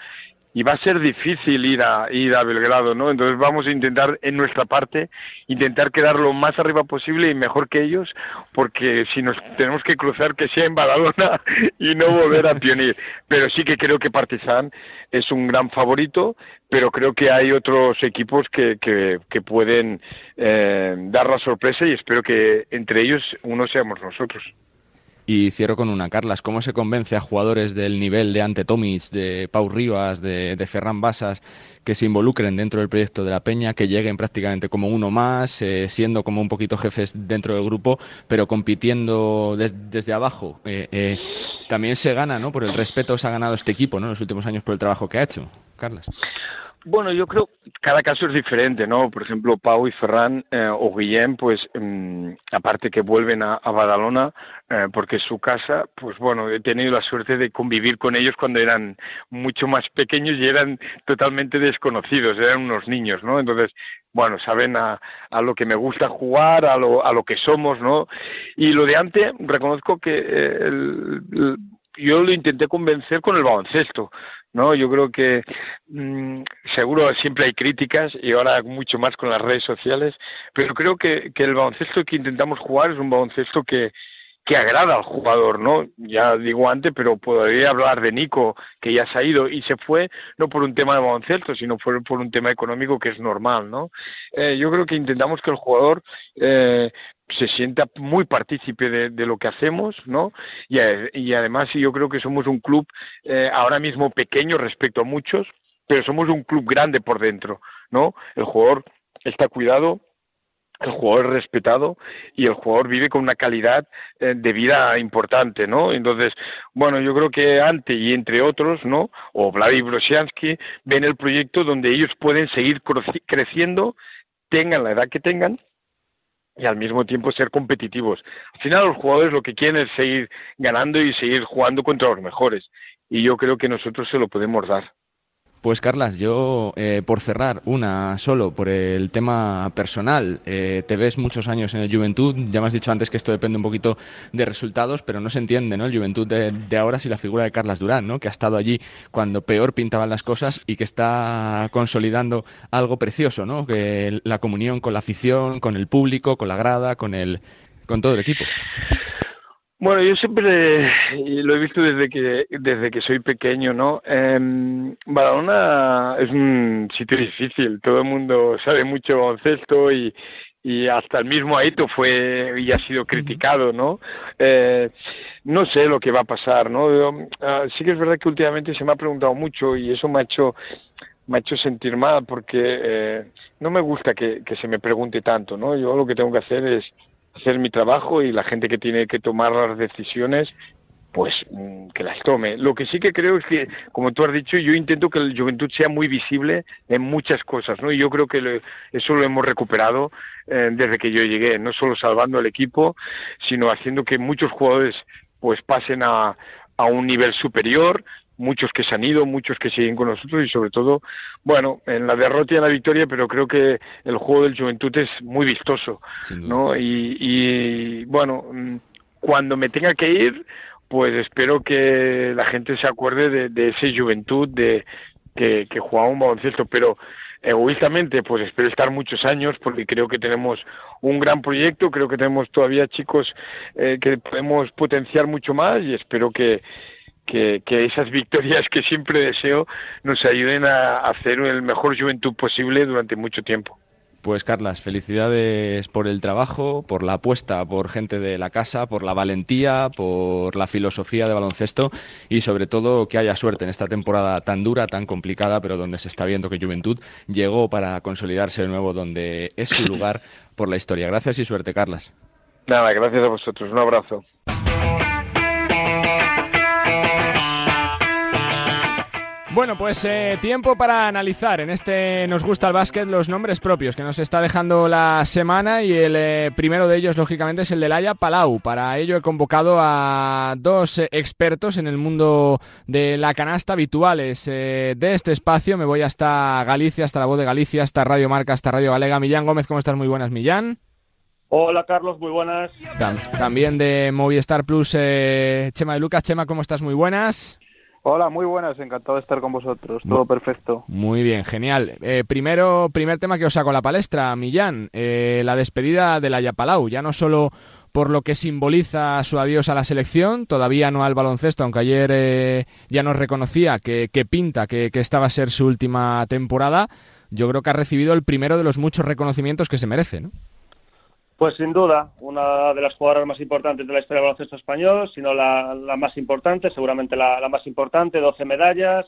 y va a ser difícil ir a ir a Belgrado, ¿no? Entonces vamos a intentar en nuestra parte intentar quedar lo más arriba posible y mejor que ellos, porque si nos tenemos que cruzar que sea en Badalona y no volver a Pionir. Pero sí que creo que Partizan es un gran favorito, pero creo que hay otros equipos que, que, que pueden eh, dar la sorpresa y espero que entre ellos uno seamos nosotros. Y cierro con una, Carlas. ¿Cómo se convence a jugadores del nivel de Ante Tomic, de Pau Rivas, de, Ferran Basas, que se involucren dentro del proyecto de la Peña, que lleguen prácticamente como uno más, eh, siendo como un poquito jefes dentro del grupo, pero compitiendo des- desde abajo? Eh, eh, también se gana, ¿no? Por el respeto que se ha ganado este equipo, ¿no? En los últimos años por el trabajo que ha hecho. Carlas. Bueno, yo creo que cada caso es diferente, ¿no? Por ejemplo, Pau y Ferran eh, o Guillem, pues mm, aparte que vuelven a, Badalona, eh, porque su casa, pues bueno, he tenido la suerte de convivir con ellos cuando eran mucho más pequeños y eran totalmente desconocidos, eran unos niños, ¿no? Entonces, bueno, saben a, a lo que me gusta jugar, a lo, a lo que somos, ¿no? Y lo de antes, reconozco que eh, el- yo lo intenté convencer con el baloncesto, ¿no? Yo creo que mm, seguro siempre hay críticas y ahora mucho más con las redes sociales, pero creo que, que el baloncesto que intentamos jugar es un baloncesto que, que agrada al jugador, ¿no? Ya digo antes, pero podría hablar de Nico, que ya se ha ido y se fue no por un tema de baloncesto, sino por, por un tema económico que es normal, ¿no? Eh, yo creo que intentamos que el jugador eh, se sienta muy partícipe de, lo que hacemos, ¿no? Y, y además yo creo que somos un club eh, ahora mismo pequeño respecto a muchos, pero somos un club grande por dentro, ¿no? El jugador está cuidado, el jugador es respetado y el jugador vive con una calidad eh, de vida importante, ¿no? Entonces, bueno, yo creo que Ante y entre otros, ¿no? O Vladimir Brosiansky ven el proyecto donde ellos pueden seguir creciendo, tengan la edad que tengan y al mismo tiempo ser competitivos. Al final los jugadores lo que quieren es seguir ganando y seguir jugando contra los mejores y yo creo que nosotros se lo podemos dar. Pues Carlas, yo eh, por cerrar una solo por el tema personal, eh, te ves muchos años en el Juventud, ya me has dicho antes que esto depende un poquito de resultados, pero no se entiende, ¿no? El Juventud de, ahora sin la figura de Carlas Durán, ¿no? Que ha estado allí cuando peor pintaban las cosas y que está consolidando algo precioso, ¿no? Que la comunión con la afición, con el público, con la grada, con el, con todo el equipo. Bueno, yo siempre lo he visto desde que desde que soy pequeño, ¿no? Eh, Badalona es un sitio difícil. Todo el mundo sabe mucho de baloncesto y y hasta el mismo Aito fue y ha sido criticado, ¿no? Eh, no sé lo que va a pasar, ¿no? Yo, ah, sí que es verdad que últimamente se me ha preguntado mucho y eso me ha hecho me ha hecho sentir mal porque eh, no me gusta que, que se me pregunte tanto, ¿no? Yo lo que tengo que hacer es hacer mi trabajo y la gente que tiene que tomar las decisiones pues mm, que las tome. Lo que sí que creo es que, como tú has dicho, yo intento que el Juventud sea muy visible en muchas cosas, ¿no? Y yo creo que lo- eso lo hemos recuperado eh, desde que yo llegué, no solo salvando al equipo, sino haciendo que muchos jugadores pues pasen a, a un nivel superior, muchos que se han ido, muchos que siguen con nosotros y sobre todo, bueno, en la derrota y en la victoria, pero creo que el juego del Juventud es muy vistoso, ¿no? Y, y bueno, mm, cuando me tenga que ir, pues espero que la gente se acuerde de, de ese Juventud de que, que jugaba un baloncesto, pero egoístamente pues espero estar muchos años porque creo que tenemos un gran proyecto, creo que tenemos todavía chicos eh, que podemos potenciar mucho más y espero que, que, que esas victorias que siempre deseo nos ayuden a hacer el mejor juventud posible durante mucho tiempo. Pues Carlas, felicidades por el trabajo, por la apuesta por gente de la casa, por la valentía, por la filosofía de baloncesto y sobre todo que haya suerte en esta temporada tan dura, tan complicada, pero donde se está viendo que Juventud llegó para consolidarse de nuevo donde es su lugar por la historia. Gracias y suerte, Carlas. Nada, gracias a vosotros. Un abrazo. Bueno, pues eh, tiempo para analizar en este Nos gusta el básquet los nombres propios que nos está dejando la semana y el eh, primero de ellos, lógicamente, es el de Laia Palau. Para ello he convocado a dos eh, expertos en el mundo de la canasta habituales de este espacio. Me voy hasta Galicia, hasta la voz de Galicia, hasta Radio Marca, hasta Radio Galega. Millán Gómez, ¿cómo estás? Muy buenas, Millán. Hola Carlos, muy buenas. También de Movistar Plus, Chema de Lucas. Chema, ¿cómo estás? Muy buenas. Hola, muy buenas, encantado de estar con vosotros, todo perfecto. Muy bien, genial. Eh, primero, primer tema que os saco a la palestra, Millán, eh, la despedida de la Yapalau, ya no solo por lo que simboliza su adiós a la selección, todavía no al baloncesto, aunque ayer eh, ya nos reconocía que, pinta que, que esta va a ser su última temporada, yo creo que ha recibido el primero de los muchos reconocimientos que se merece, ¿no? Pues sin duda, una de las jugadoras más importantes de la historia del baloncesto español, sino la, más importante, seguramente la, más importante, 12 medallas,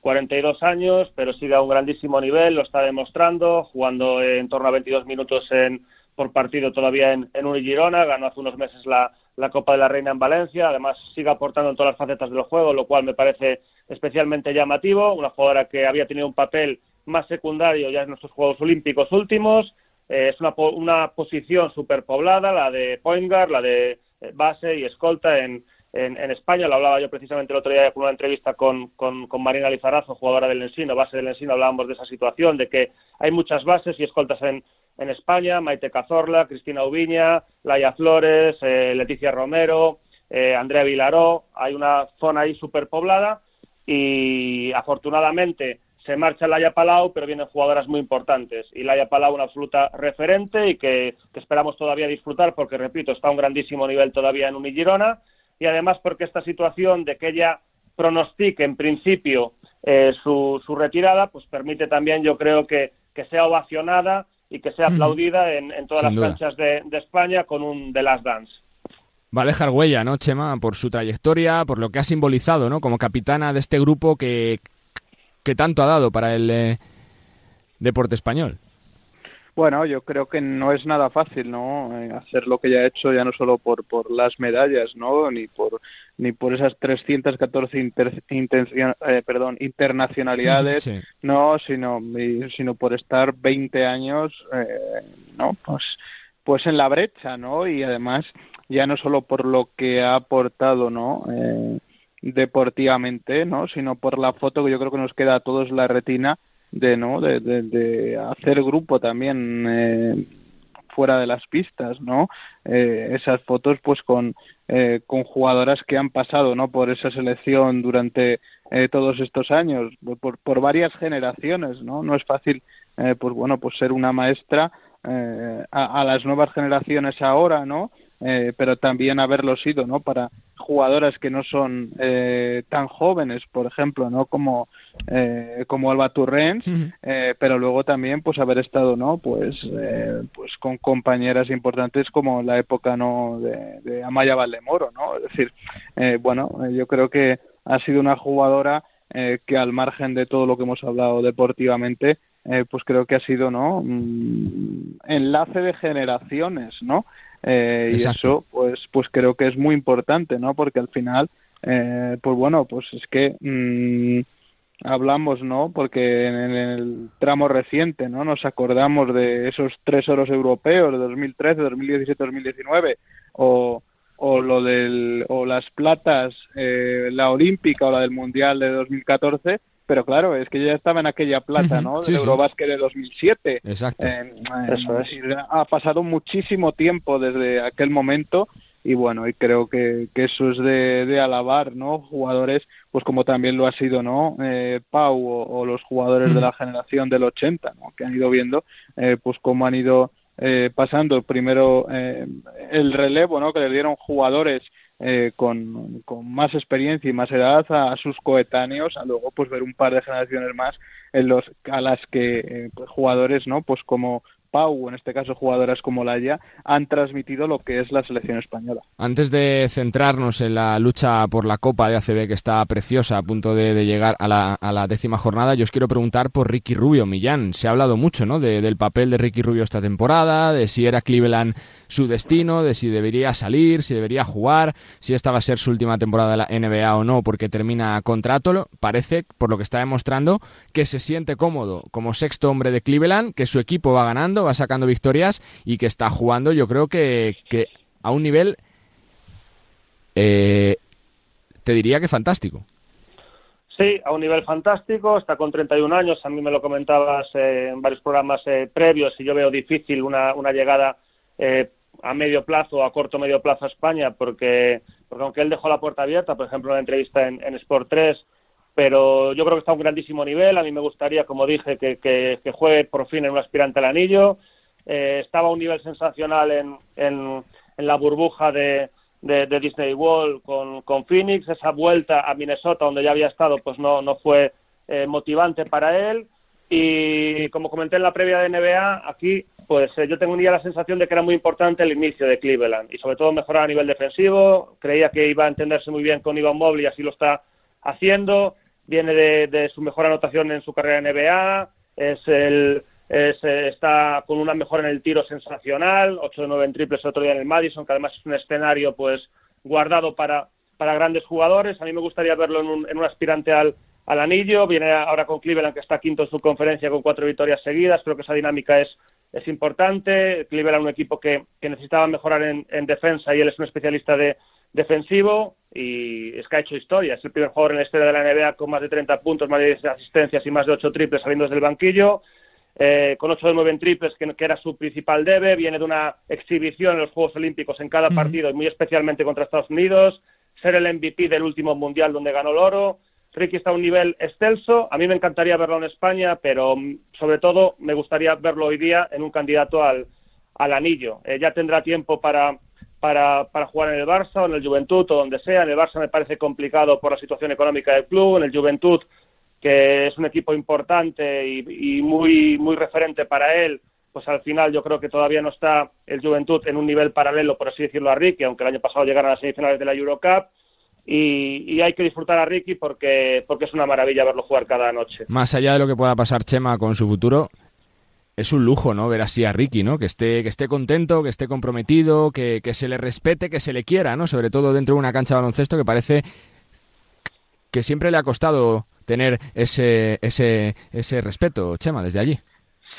42 años, pero sigue a un grandísimo nivel, lo está demostrando, jugando en torno a 22 minutos en, por partido todavía en, en Girona, ganó hace unos meses la, la Copa de la Reina en Valencia, además sigue aportando en todas las facetas del juego, lo cual me parece especialmente llamativo, una jugadora que había tenido un papel más secundario ya en nuestros Juegos Olímpicos últimos, eh, es una, una posición superpoblada, la de point guard, la de eh, base y escolta en, en, España. Lo hablaba yo precisamente el otro día con una entrevista con, con, Marina Lizarazo, jugadora del Ensino, base del Ensino. Hablábamos de esa situación, de que hay muchas bases y escoltas en, en España. Maite Cazorla, Cristina Ubiña, Laia Flores, eh, Leticia Romero, Andrea Vilaró. Hay una zona ahí superpoblada y afortunadamente se marcha Laia Palau, pero vienen jugadoras muy importantes. Y Laia Palau, una absoluta referente y que, esperamos todavía disfrutar porque, repito, está a un grandísimo nivel todavía en Unigirona. Y además porque esta situación de que ella pronostique en principio eh, su, su, retirada, pues permite también, yo creo, que, que sea ovacionada y que sea aplaudida en, todas las canchas de, de, España con un The Last Dance. Va a dejar huella, ¿no, Chema? Por su trayectoria, por lo que ha simbolizado, ¿no? Como capitana de este grupo que que tanto ha dado para el eh, deporte español. Bueno, yo creo que no es nada fácil, ¿no? Eh, hacer lo que ya ha hecho ya no solo por, por las medallas, ¿no? Ni por ni por esas 314 eh, perdón, internacionalidades, no, sino sino por estar 20 años, ¿no? Pues pues en la brecha, ¿no? Y además ya no solo por lo que ha aportado, ¿no? Deportivamente, ¿no? Sino por la foto que yo creo que nos queda a todos la retina de, ¿no? De, de, hacer grupo también eh, fuera de las pistas, ¿no? Eh, esas fotos, pues con eh, con jugadoras que han pasado, ¿no? Por esa selección durante todos estos años, por, por varias generaciones, ¿no? No es fácil, pues bueno, pues ser una maestra a, a las nuevas generaciones ahora, ¿no? Eh, pero también haberlo sido, ¿no? Para jugadoras que no son eh, tan jóvenes, por ejemplo, ¿no? Como eh, como Alba Turrens, eh, pero luego también, pues haber estado, ¿no? Pues pues con compañeras importantes como la época, ¿no? De, de Amaya Valdemoro, ¿no? Es decir, bueno, yo creo que ha sido una jugadora que al margen de todo lo que hemos hablado deportivamente, pues creo que ha sido, ¿no? Mm, enlace de generaciones, ¿no? Eh, y eso, pues, pues creo que es muy importante, ¿no? Porque al final, eh, pues bueno, pues es que mm, hablamos, ¿no? Porque en, el tramo reciente, ¿no? Nos acordamos de esos tres oros europeos de 2013, 2017, 2019, o o lo del o las platas eh, la olímpica o la del mundial de 2014 pero claro, es que ya estaba en aquella plata, ¿no? Del Eurobasket de 2007. Exacto. Eso es. Ha pasado muchísimo tiempo desde aquel momento y bueno, y creo que, que eso es de, de, alabar, ¿no? Jugadores, pues como también lo ha sido, ¿no? Eh, Pau o, los jugadores de la generación del 80, ¿no? Que han ido viendo, eh, pues cómo han ido eh, pasando primero eh, el relevo, ¿no? Que le dieron jugadores eh, con, más experiencia y más edad a, sus coetáneos, a luego pues ver un par de generaciones más en los a las que eh, pues, jugadores, ¿no? Pues como Pau, en este caso jugadoras como Laia, han transmitido lo que es la selección española. Antes de centrarnos en la lucha por la Copa de ACB, que está preciosa, a punto de, llegar a la, a la, décima jornada, yo os quiero preguntar por Ricky Rubio, Millán. Se ha hablado mucho ¿no? del papel de Ricky Rubio esta temporada, de si era Cleveland su destino, de si debería salir, si debería jugar, si esta va a ser su última temporada de la NBA o no, porque termina contrato. Parece, por lo que está demostrando, que se siente cómodo como sexto hombre de Cleveland, que su equipo va ganando, va sacando victorias y que está jugando, yo creo que, que a un nivel, eh, te diría que fantástico. Sí, a un nivel fantástico, está con 31 años, a mí me lo comentabas eh, en varios programas eh, previos y yo veo difícil una, una llegada eh, a medio plazo o a corto medio plazo a España, porque, porque aunque él dejó la puerta abierta, por ejemplo, en la entrevista en, Sport 3, pero yo creo que está a un grandísimo nivel. A mí me gustaría, como dije, que, que, juegue por fin en un aspirante al anillo. Eh, estaba a un nivel sensacional en, en, la burbuja de, de, Disney World con, con, Phoenix. Esa vuelta a Minnesota, donde ya había estado, pues no, no fue eh, motivante para él. Y como comenté en la previa de NBA, aquí pues eh, yo tenía la sensación de que era muy importante el inicio de Cleveland y sobre todo mejorar a nivel defensivo. Creía que iba a entenderse muy bien con Ivan Mobley y así lo está haciendo. Viene de, su mejor anotación en su carrera en NBA. Es el, es, eh, está con una mejora en el tiro sensacional. 8 de 9 en triples otro día en el Madison, que además es un escenario pues guardado para, para grandes jugadores. A mí me gustaría verlo en un, en un aspirante al, al anillo. Viene ahora con Cleveland, que está quinto en su conferencia con cuatro victorias seguidas. Creo que esa dinámica es es importante. Cleveland un equipo que, necesitaba mejorar en, defensa y él es un especialista de defensivo y es que ha hecho historia. Es el primer jugador en la historia de la NBA con más de 30 puntos, más de 10 asistencias y más de 8 triples saliendo desde el banquillo. Eh, con 8 de 9 en triples, que, era su principal debe. Viene de una exhibición en los Juegos Olímpicos en cada partido y muy especialmente contra Estados Unidos. Ser el MVP del último Mundial donde ganó el oro. Ricky está a un nivel excelso. A mí me encantaría verlo en España, pero mm, sobre todo me gustaría verlo hoy día en un candidato al, anillo. Eh, ya tendrá tiempo para, jugar en el Barça o en el Juventud o donde sea. En el Barça me parece complicado por la situación económica del club. En el Juventud, que es un equipo importante y, y muy, muy referente para él, pues al final yo creo que todavía no está el Juventud en un nivel paralelo, por así decirlo, a Ricky, aunque el año pasado llegaron a las semifinales de la Eurocup y, hay que disfrutar a Ricky porque, porque es una maravilla verlo jugar cada noche. Más allá de lo que pueda pasar Chema con su futuro, es un lujo, ¿no? Ver así a Ricky, ¿no? Que esté, que esté contento, que esté comprometido, que, que se le respete, que se le quiera, ¿no? Sobre todo dentro de una cancha de baloncesto que parece que siempre le ha costado tener ese, ese, ese respeto, Chema, desde allí.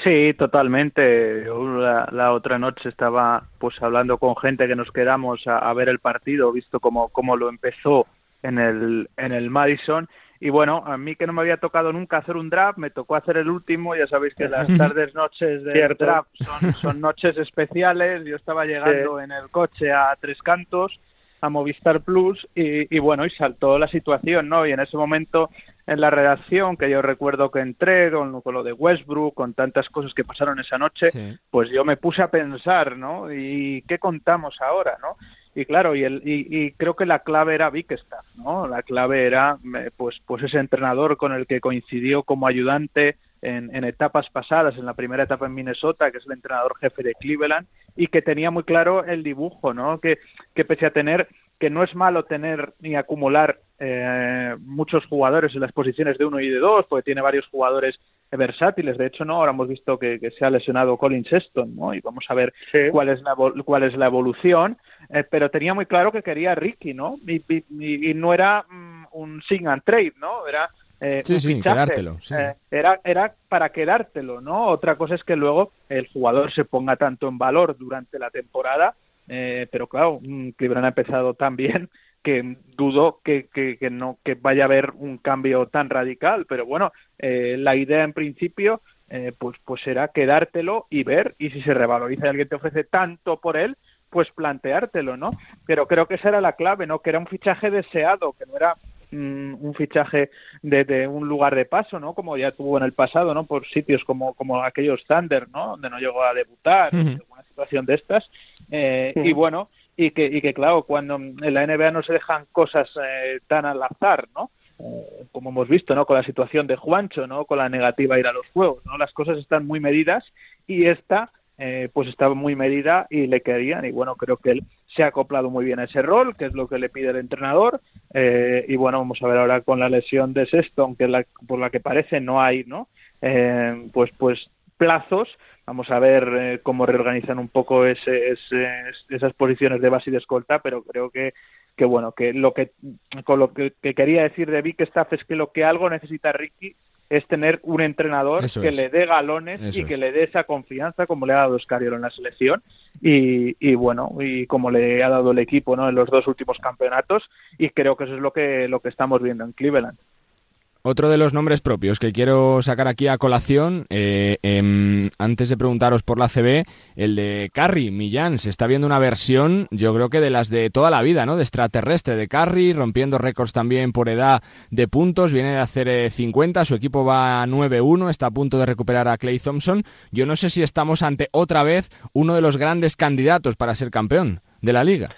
Sí, totalmente. La, otra noche estaba pues hablando con gente que nos quedamos a, ver el partido, visto cómo, cómo lo empezó en el, en el Madison. Y bueno, a mí que no me había tocado nunca hacer un draft, me tocó hacer el último. Ya sabéis que las tardes, noches de draft son, son, noches especiales. Yo estaba llegando en el coche a Tres Cantos a Movistar Plus y, bueno, y saltó la situación, ¿no? Y en ese momento en la redacción, que yo recuerdo que entré con, lo de Westbrook, con tantas cosas que pasaron esa noche, pues yo me puse a pensar, ¿no? ¿Y qué contamos ahora, no? Y claro, y, el, y, creo que la clave era Bickerstaff, ¿no? La clave era, pues, pues ese entrenador con el que coincidió como ayudante en, en, etapas pasadas, en la primera etapa en Minnesota, que es el entrenador jefe de Cleveland, y que tenía muy claro el dibujo, ¿no? Que, que pese a tener, que no es malo tener ni acumular eh, muchos jugadores en las posiciones de uno y de dos, porque tiene varios jugadores versátiles. De hecho, no, ahora hemos visto que, se ha lesionado Colin Sexton, ¿no? Y vamos a ver cuál es la cuál es la evolución. Eh, pero tenía muy claro que quería a Ricky, ¿no? Y, y, no era mm, un sing and trade, ¿no? Era eh, sí, sí, quedártelo. Eh, era, era para quedártelo, ¿no? Otra cosa es que luego el jugador se ponga tanto en valor durante la temporada, eh, pero claro, Cleveland ha empezado tan bien que dudo que, que, que, no que vaya a haber un cambio tan radical, pero bueno, eh, la idea en principio eh, pues pues será quedártelo y ver y si se revaloriza y alguien te ofrece tanto por él, pues planteártelo, ¿no? Pero creo que esa era la clave, ¿no? Que era un fichaje deseado, que no era un fichaje de, un lugar de paso, ¿no? Como ya tuvo en el pasado, ¿no? Por sitios como, como aquellos Thunder, ¿no? Donde no llegó a debutar, una situación de estas. Eh, y bueno, y que, y que claro, cuando en la NBA no se dejan cosas eh, tan al azar, ¿no? Eh, como hemos visto, ¿no? Con la situación de Juancho, ¿no? Con la negativa a ir a los juegos, ¿no? Las cosas están muy medidas y esta eh, pues estaba muy medida y le querían y bueno, creo que él se ha acoplado muy bien a ese rol, que es lo que le pide el entrenador eh, y bueno, vamos a ver ahora con la lesión de Sexton, que la, por la que parece no hay, ¿no? Eh, pues pues plazos, vamos a ver cómo reorganizan un poco ese, esas posiciones de base y de escolta, pero creo que que bueno, que lo que con lo que, quería decir de Vic Staff es que lo que algo necesita Ricky es tener un entrenador que le dé galones y que le dé esa confianza como le ha dado Scariolo en la selección. Y, y, bueno y como le ha dado el equipo no en los dos últimos campeonatos. Y creo que eso es lo que lo que estamos viendo en Cleveland otro de los nombres propios que quiero sacar aquí a colación, eh, em, antes de preguntaros por la CB, el de Carrie, Millán. Se está viendo una versión, yo creo que de las de toda la vida, ¿no? De extraterrestre de Carrie, rompiendo récords también por edad de puntos. Viene de hacer 50, eh, su equipo va a 9-1, está a punto de recuperar a Clay Thompson. Yo no sé si estamos ante otra vez uno de los grandes candidatos para ser campeón de la liga.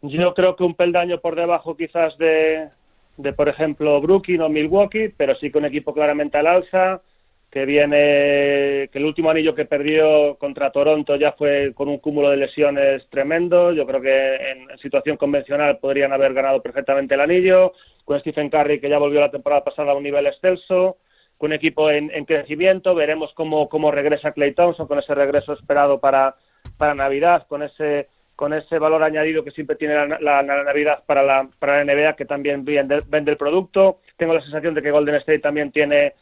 Yo creo que un peldaño por debajo quizás de, de, por ejemplo, Brooklyn o Milwaukee, pero sí con un equipo claramente al alza, que viene, que el último anillo que perdió contra Toronto ya fue con un cúmulo de lesiones tremendo. Yo creo que en, situación convencional podrían haber ganado perfectamente el anillo, con Stephen Curry que ya volvió la temporada pasada a un nivel excelso, con un equipo en, crecimiento. Veremos cómo, cómo regresa Clay Thompson con ese regreso esperado para, para Navidad, con ese con ese valor añadido que siempre tiene la, Navidad para la, para la NBA, que también vende, el producto. Tengo la sensación de que Golden State también tiene,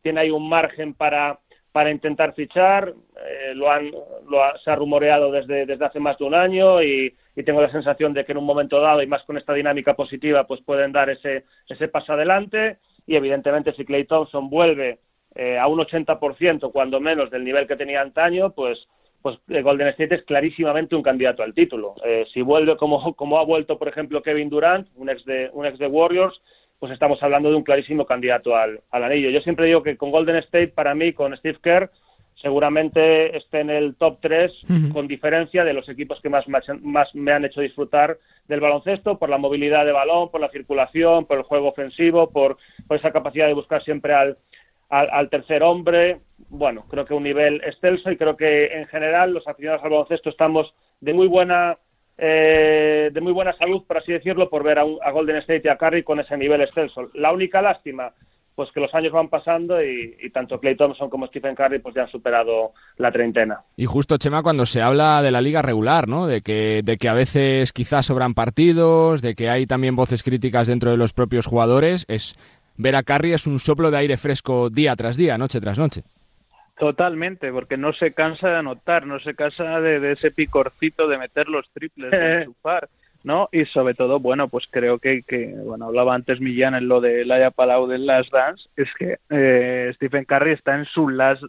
tiene ahí un margen para, para intentar fichar. Eh, lo han, lo se ha rumoreado desde, desde hace más de un año y, tengo la sensación de que en un momento dado, y más con esta dinámica positiva, pues pueden dar ese, ese paso adelante. Y evidentemente, si Clay Thompson vuelve eh, a un 80%, cuando menos, del nivel que tenía antaño, pues pues eh, Golden State es clarísimamente un candidato al título. Eh, si vuelve como, como ha vuelto, por ejemplo, Kevin Durant, un ex de, un ex de Warriors, pues estamos hablando de un clarísimo candidato al, al anillo. Yo siempre digo que con Golden State, para mí, con Steve Kerr, seguramente esté en el top 3 con diferencia de los equipos que más, más, me han hecho disfrutar del baloncesto por la movilidad de balón, por la circulación, por el juego ofensivo, por, por esa capacidad de buscar siempre al, al, tercer hombre. Bueno, creo que un nivel excelso y creo que en general los aficionados al baloncesto estamos de muy buena eh, de muy buena salud, por así decirlo, por ver a, Golden State y a Curry con ese nivel excelso. La única lástima, pues que los años van pasando y, tanto Clay Thompson como Stephen Curry pues ya han superado la treintena. Y justo, Chema, cuando se habla de la liga regular, ¿no? De que, de que a veces quizás sobran partidos, de que hay también voces críticas dentro de los propios jugadores, es ver a Carrie es un soplo de aire fresco día tras día, noche tras noche. Totalmente, porque no se cansa de anotar, no se cansa de, ese picorcito de meter los triples en su par, ¿no? Y sobre todo, bueno, pues creo que, que bueno, hablaba antes Millán en lo de Laia Palau del Last Dance, es que eh, Stephen Curry está en su last,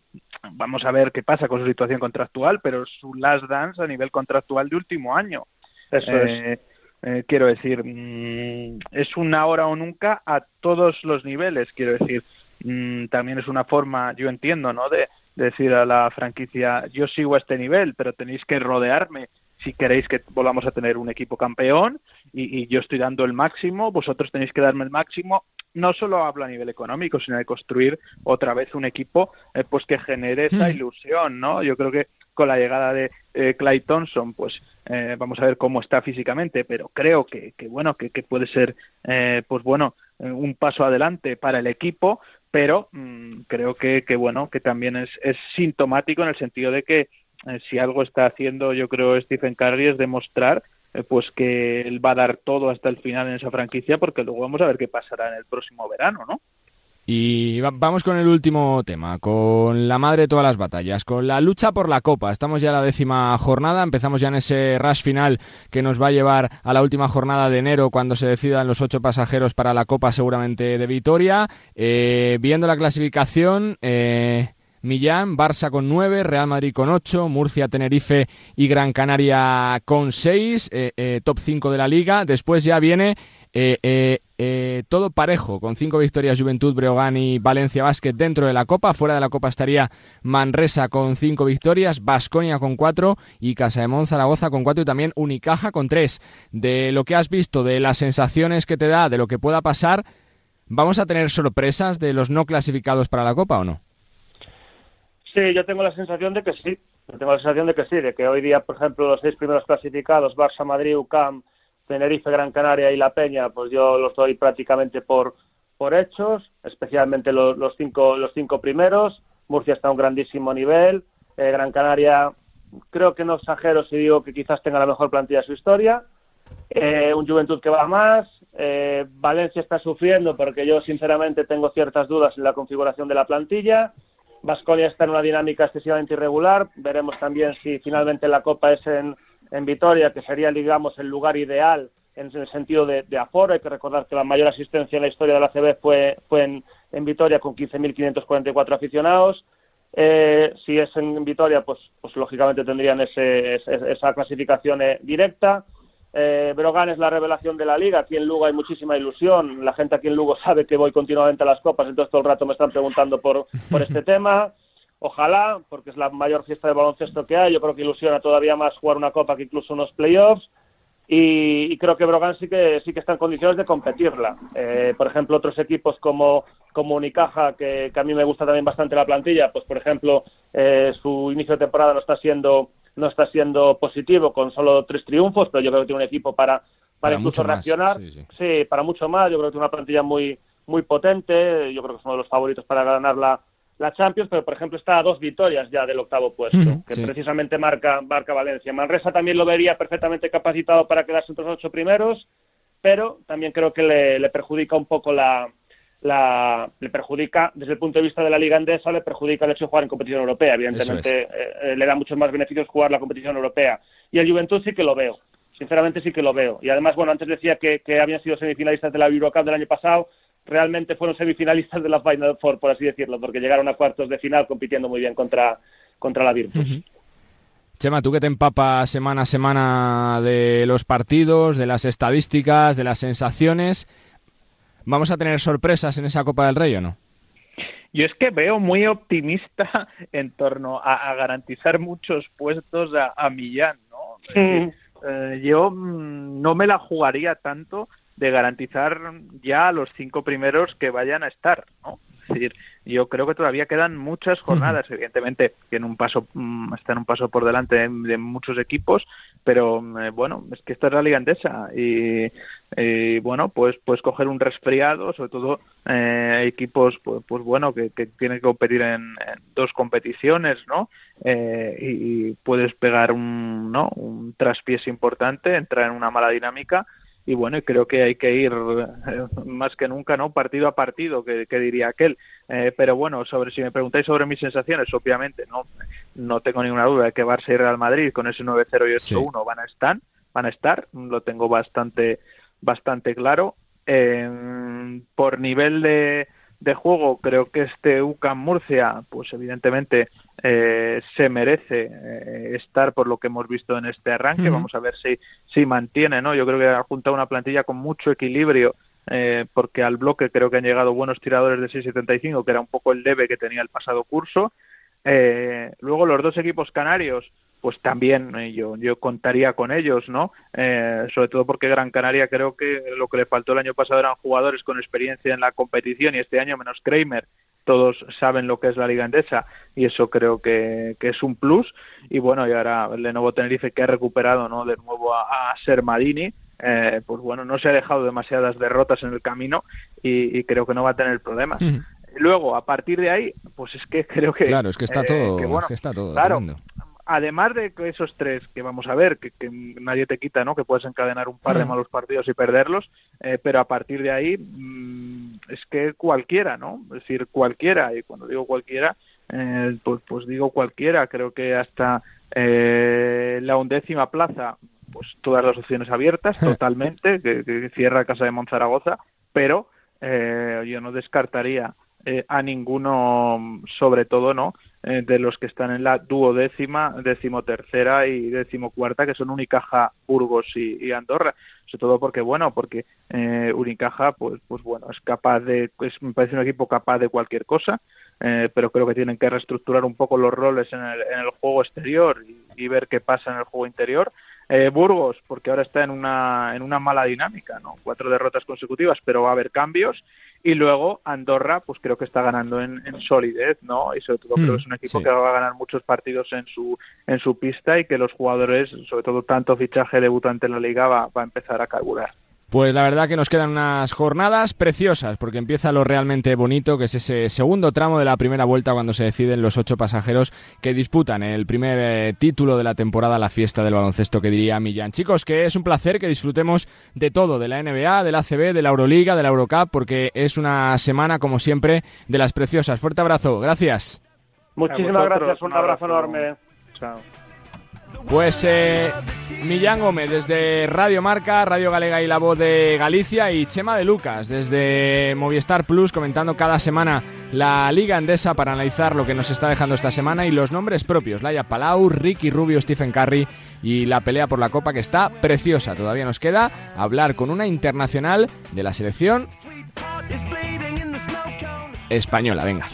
vamos a ver qué pasa con su situación contractual, pero su Last Dance a nivel contractual de último año. Eso es eh, eh, quiero decir, mm, es una hora o nunca a todos los niveles, quiero decir. Mm, también es una forma, yo entiendo, ¿no? De, decir a la franquicia, yo sigo a este nivel, pero tenéis que rodearme si queréis que volvamos a tener un equipo campeón y, yo estoy dando el máximo, vosotros tenéis que darme el máximo. No solo hablo a nivel económico, sino de construir otra vez un equipo eh, pues que genere esa hmm. ilusión, ¿no? Yo creo que con la llegada de eh, Clay Thompson, pues eh, vamos a ver cómo está físicamente, pero creo que, bueno, que, puede ser, eh, pues bueno, un paso adelante para el equipo, pero mm, creo que, que, bueno, que también es, es sintomático en el sentido de que si algo está haciendo, yo creo, Stephen Curry es demostrar pues que él va a dar todo hasta el final en esa franquicia, porque luego vamos a ver qué pasará en el próximo verano, ¿no? Y vamos con el último tema, con la madre de todas las batallas, con la lucha por la Copa. Estamos ya en la décima jornada, empezamos ya en ese rush final que nos va a llevar a la última jornada de enero cuando se decidan los ocho pasajeros para la Copa seguramente de Vitoria. Eh, viendo la clasificación... Eh, Millán, Barça con nueve, Real Madrid con ocho, Murcia, Tenerife y Gran Canaria con seis, eh, top 5 de la liga. Después ya viene eh, eh, eh, todo parejo, con cinco victorias Juventud, Breogán y Valencia Basket dentro de la Copa. Fuera de la Copa estaría Manresa con cinco victorias, Basconia con cuatro y Casa de Zaragoza con cuatro y también Unicaja con tres. De lo que has visto, de las sensaciones que te da, de lo que pueda pasar, ¿vamos a tener sorpresas de los no clasificados para la Copa o no? Sí, yo tengo la sensación de que sí. Yo tengo la sensación de que sí, de que hoy día, por ejemplo, los seis primeros clasificados, Barça, Madrid, UCAM, Tenerife, Gran Canaria y La Peña, pues yo los doy prácticamente por, por hechos, especialmente los, cinco, los cinco primeros. Murcia está a un grandísimo nivel. Eh, Gran Canaria, creo que no exagero si digo que quizás tenga la mejor plantilla de su historia. Eh, un Juventud que va más. Eh, Valencia está sufriendo porque yo, sinceramente, tengo ciertas dudas en la configuración de la plantilla. Vasconia está en una dinámica excesivamente irregular. Veremos también si finalmente la Copa es en, en Vitoria, que sería, digamos, el lugar ideal en el sentido de, aforo. Hay que recordar que la mayor asistencia en la historia de la CB fue, fue en, en Vitoria con 15.544 aficionados. Eh, si es en Vitoria, pues, pues lógicamente tendrían ese, ese, esa clasificación eh, directa. Eh, Brogan es la revelación de la liga. Aquí en Lugo hay muchísima ilusión. La gente aquí en Lugo sabe que voy continuamente a las copas, entonces todo el rato me están preguntando por, por este tema. Ojalá, porque es la mayor fiesta de baloncesto que hay. Yo creo que ilusiona todavía más jugar una copa que incluso unos playoffs. Y, y creo que Brogan sí que sí que está en condiciones de competirla. Eh, por ejemplo, otros equipos como, como Unicaja, que, que, a mí me gusta también bastante la plantilla, pues por ejemplo, eh, su inicio de temporada no está siendo no está siendo positivo con solo tres triunfos, pero yo creo que tiene un equipo para, para, Para incluso reaccionar. sí, sí. Sí, para mucho más. Yo creo que tiene una plantilla muy, muy potente. Yo creo que es uno de los favoritos para ganar la, la Champions, pero por ejemplo está a dos victorias ya del octavo puesto, que sí. precisamente marca, marca Valencia. Manresa también lo vería perfectamente capacitado para quedarse entre los ocho primeros, pero también creo que le, le perjudica un poco la, la, le perjudica desde el punto de vista de la liga andesa, le perjudica el hecho de jugar en competición europea. Evidentemente eh, eh, le da muchos más beneficios jugar la competición europea. Y el Juventud sí que lo veo. Sinceramente sí que lo veo. Y además, bueno, antes decía que, que habían sido semifinalistas de la Eurocup del año pasado. Realmente fueron semifinalistas de la Final Four, por así decirlo, porque llegaron a cuartos de final compitiendo muy bien contra, contra la Virtus. Chema, tú que te empapas semana a semana de los partidos, de las estadísticas, de las sensaciones, ¿vamos a tener sorpresas en esa Copa del Rey o no? Yo es que veo muy optimista en torno a, a garantizar muchos puestos a, a Millán, ¿no? Decir, eh, yo mm, no me la jugaría tanto de garantizar ya a los cinco primeros que vayan a estar, ¿no? Es decir, yo creo que todavía quedan muchas jornadas, evidentemente, que en un paso mm, están un paso por delante de, de muchos equipos, pero eh, bueno, es que esta es la liga andesa y, y, bueno, pues pues coger un resfriado, sobre todo eh, equipos pues, pues bueno que, que tienen que competir en, en dos competiciones, ¿no? Eh, y, y puedes pegar un no un traspiés importante, entrar en una mala dinámica y bueno, creo que hay que ir eh, más que nunca, ¿no? Partido a partido, que, que diría aquel. Eh, pero bueno, sobre si me preguntáis sobre mis sensaciones, obviamente no no tengo ninguna duda de que Barça y Real Madrid con ese 9-0 y 8-1 van a estar, van a estar, lo tengo bastante bastante claro. Eh, por nivel de, de juego, creo que este UCAM Murcia, pues evidentemente eh, se merece eh, estar por lo que hemos visto en este arranque. Vamos a ver si, si mantiene, ¿no? Yo creo que ha juntado una plantilla con mucho equilibrio, eh, porque al bloque creo que han llegado buenos tiradores de 6.75, que era un poco el debe que tenía el pasado curso. Eh, luego los dos equipos canarios, pues también eh, yo, yo contaría con ellos, ¿no? Eh, sobre todo porque Gran Canaria creo que lo que le faltó el año pasado eran jugadores con experiencia en la competición y este año menos Kramer. Todos saben lo que es la Liga Endesa y eso creo que, que es un plus. Y bueno y ahora el Lenovo Tenerife que ha recuperado no de nuevo a, a Sermadini eh, pues bueno no se ha dejado demasiadas derrotas en el camino y, y creo que no va a tener problemas. Luego a partir de ahí pues es que creo que Claro, es que está eh, todo, que, bueno, es que está todo claro. Además de que esos tres que vamos a ver, que, que nadie te quita, ¿no? Que puedes encadenar un par de Mm. malos partidos y perderlos, eh, pero a partir de ahí mm, es que cualquiera, ¿no? Es decir, cualquiera, y cuando digo cualquiera, eh, pues, pues digo cualquiera, creo que hasta eh, la undécima plaza, pues todas las opciones abiertas, totalmente, que, que cierra Casa de Monzaragoza, pero eh, yo no descartaría eh, a ninguno, sobre todo, ¿no? Eh, de los que están en la duodécima, decimotercera y decimocuarta, que son Unicaja, Burgos y, Andorra. Sobre todo porque, bueno, porque eh, Unicaja, pues, pues bueno, es capaz de, me parece un equipo capaz de cualquier cosa, eh, pero creo que tienen que reestructurar un poco los roles en el, en el juego exterior y, y ver qué pasa en el juego interior. Eh, Burgos, porque ahora está en una, en una mala dinámica, ¿no? Cuatro derrotas consecutivas, pero va a haber cambios. Y luego Andorra, pues creo que está ganando en, solidez, ¿no? Y sobre todo creo que es un equipo que va a ganar muchos partidos en su en su pista y que los jugadores, sobre todo tanto fichaje debutante en la liga, va, va a empezar a carburar. Pues la verdad que nos quedan unas jornadas preciosas, porque empieza lo realmente bonito, que es ese segundo tramo de la primera vuelta cuando se deciden los ocho pasajeros que disputan el primer eh, título de la temporada, la fiesta del baloncesto que diría Millán. Chicos, que es un placer que disfrutemos de todo, de la NBA, del ACB, de la Euroliga, de la Eurocup, porque es una semana, como siempre, de las preciosas. Fuerte abrazo, gracias. Muchísimas gracias, un abrazo enorme. Chao. Pues eh, Millán Gómez desde Radio Marca, Radio Galega y La Voz de Galicia y Chema de Lucas desde Movistar Plus comentando cada semana la Liga Andesa para analizar lo que nos está dejando esta semana y los nombres propios, Laia Palau, Ricky Rubio, Stephen Curry y la pelea por la Copa que está preciosa. Todavía nos queda hablar con una internacional de la selección española. Venga.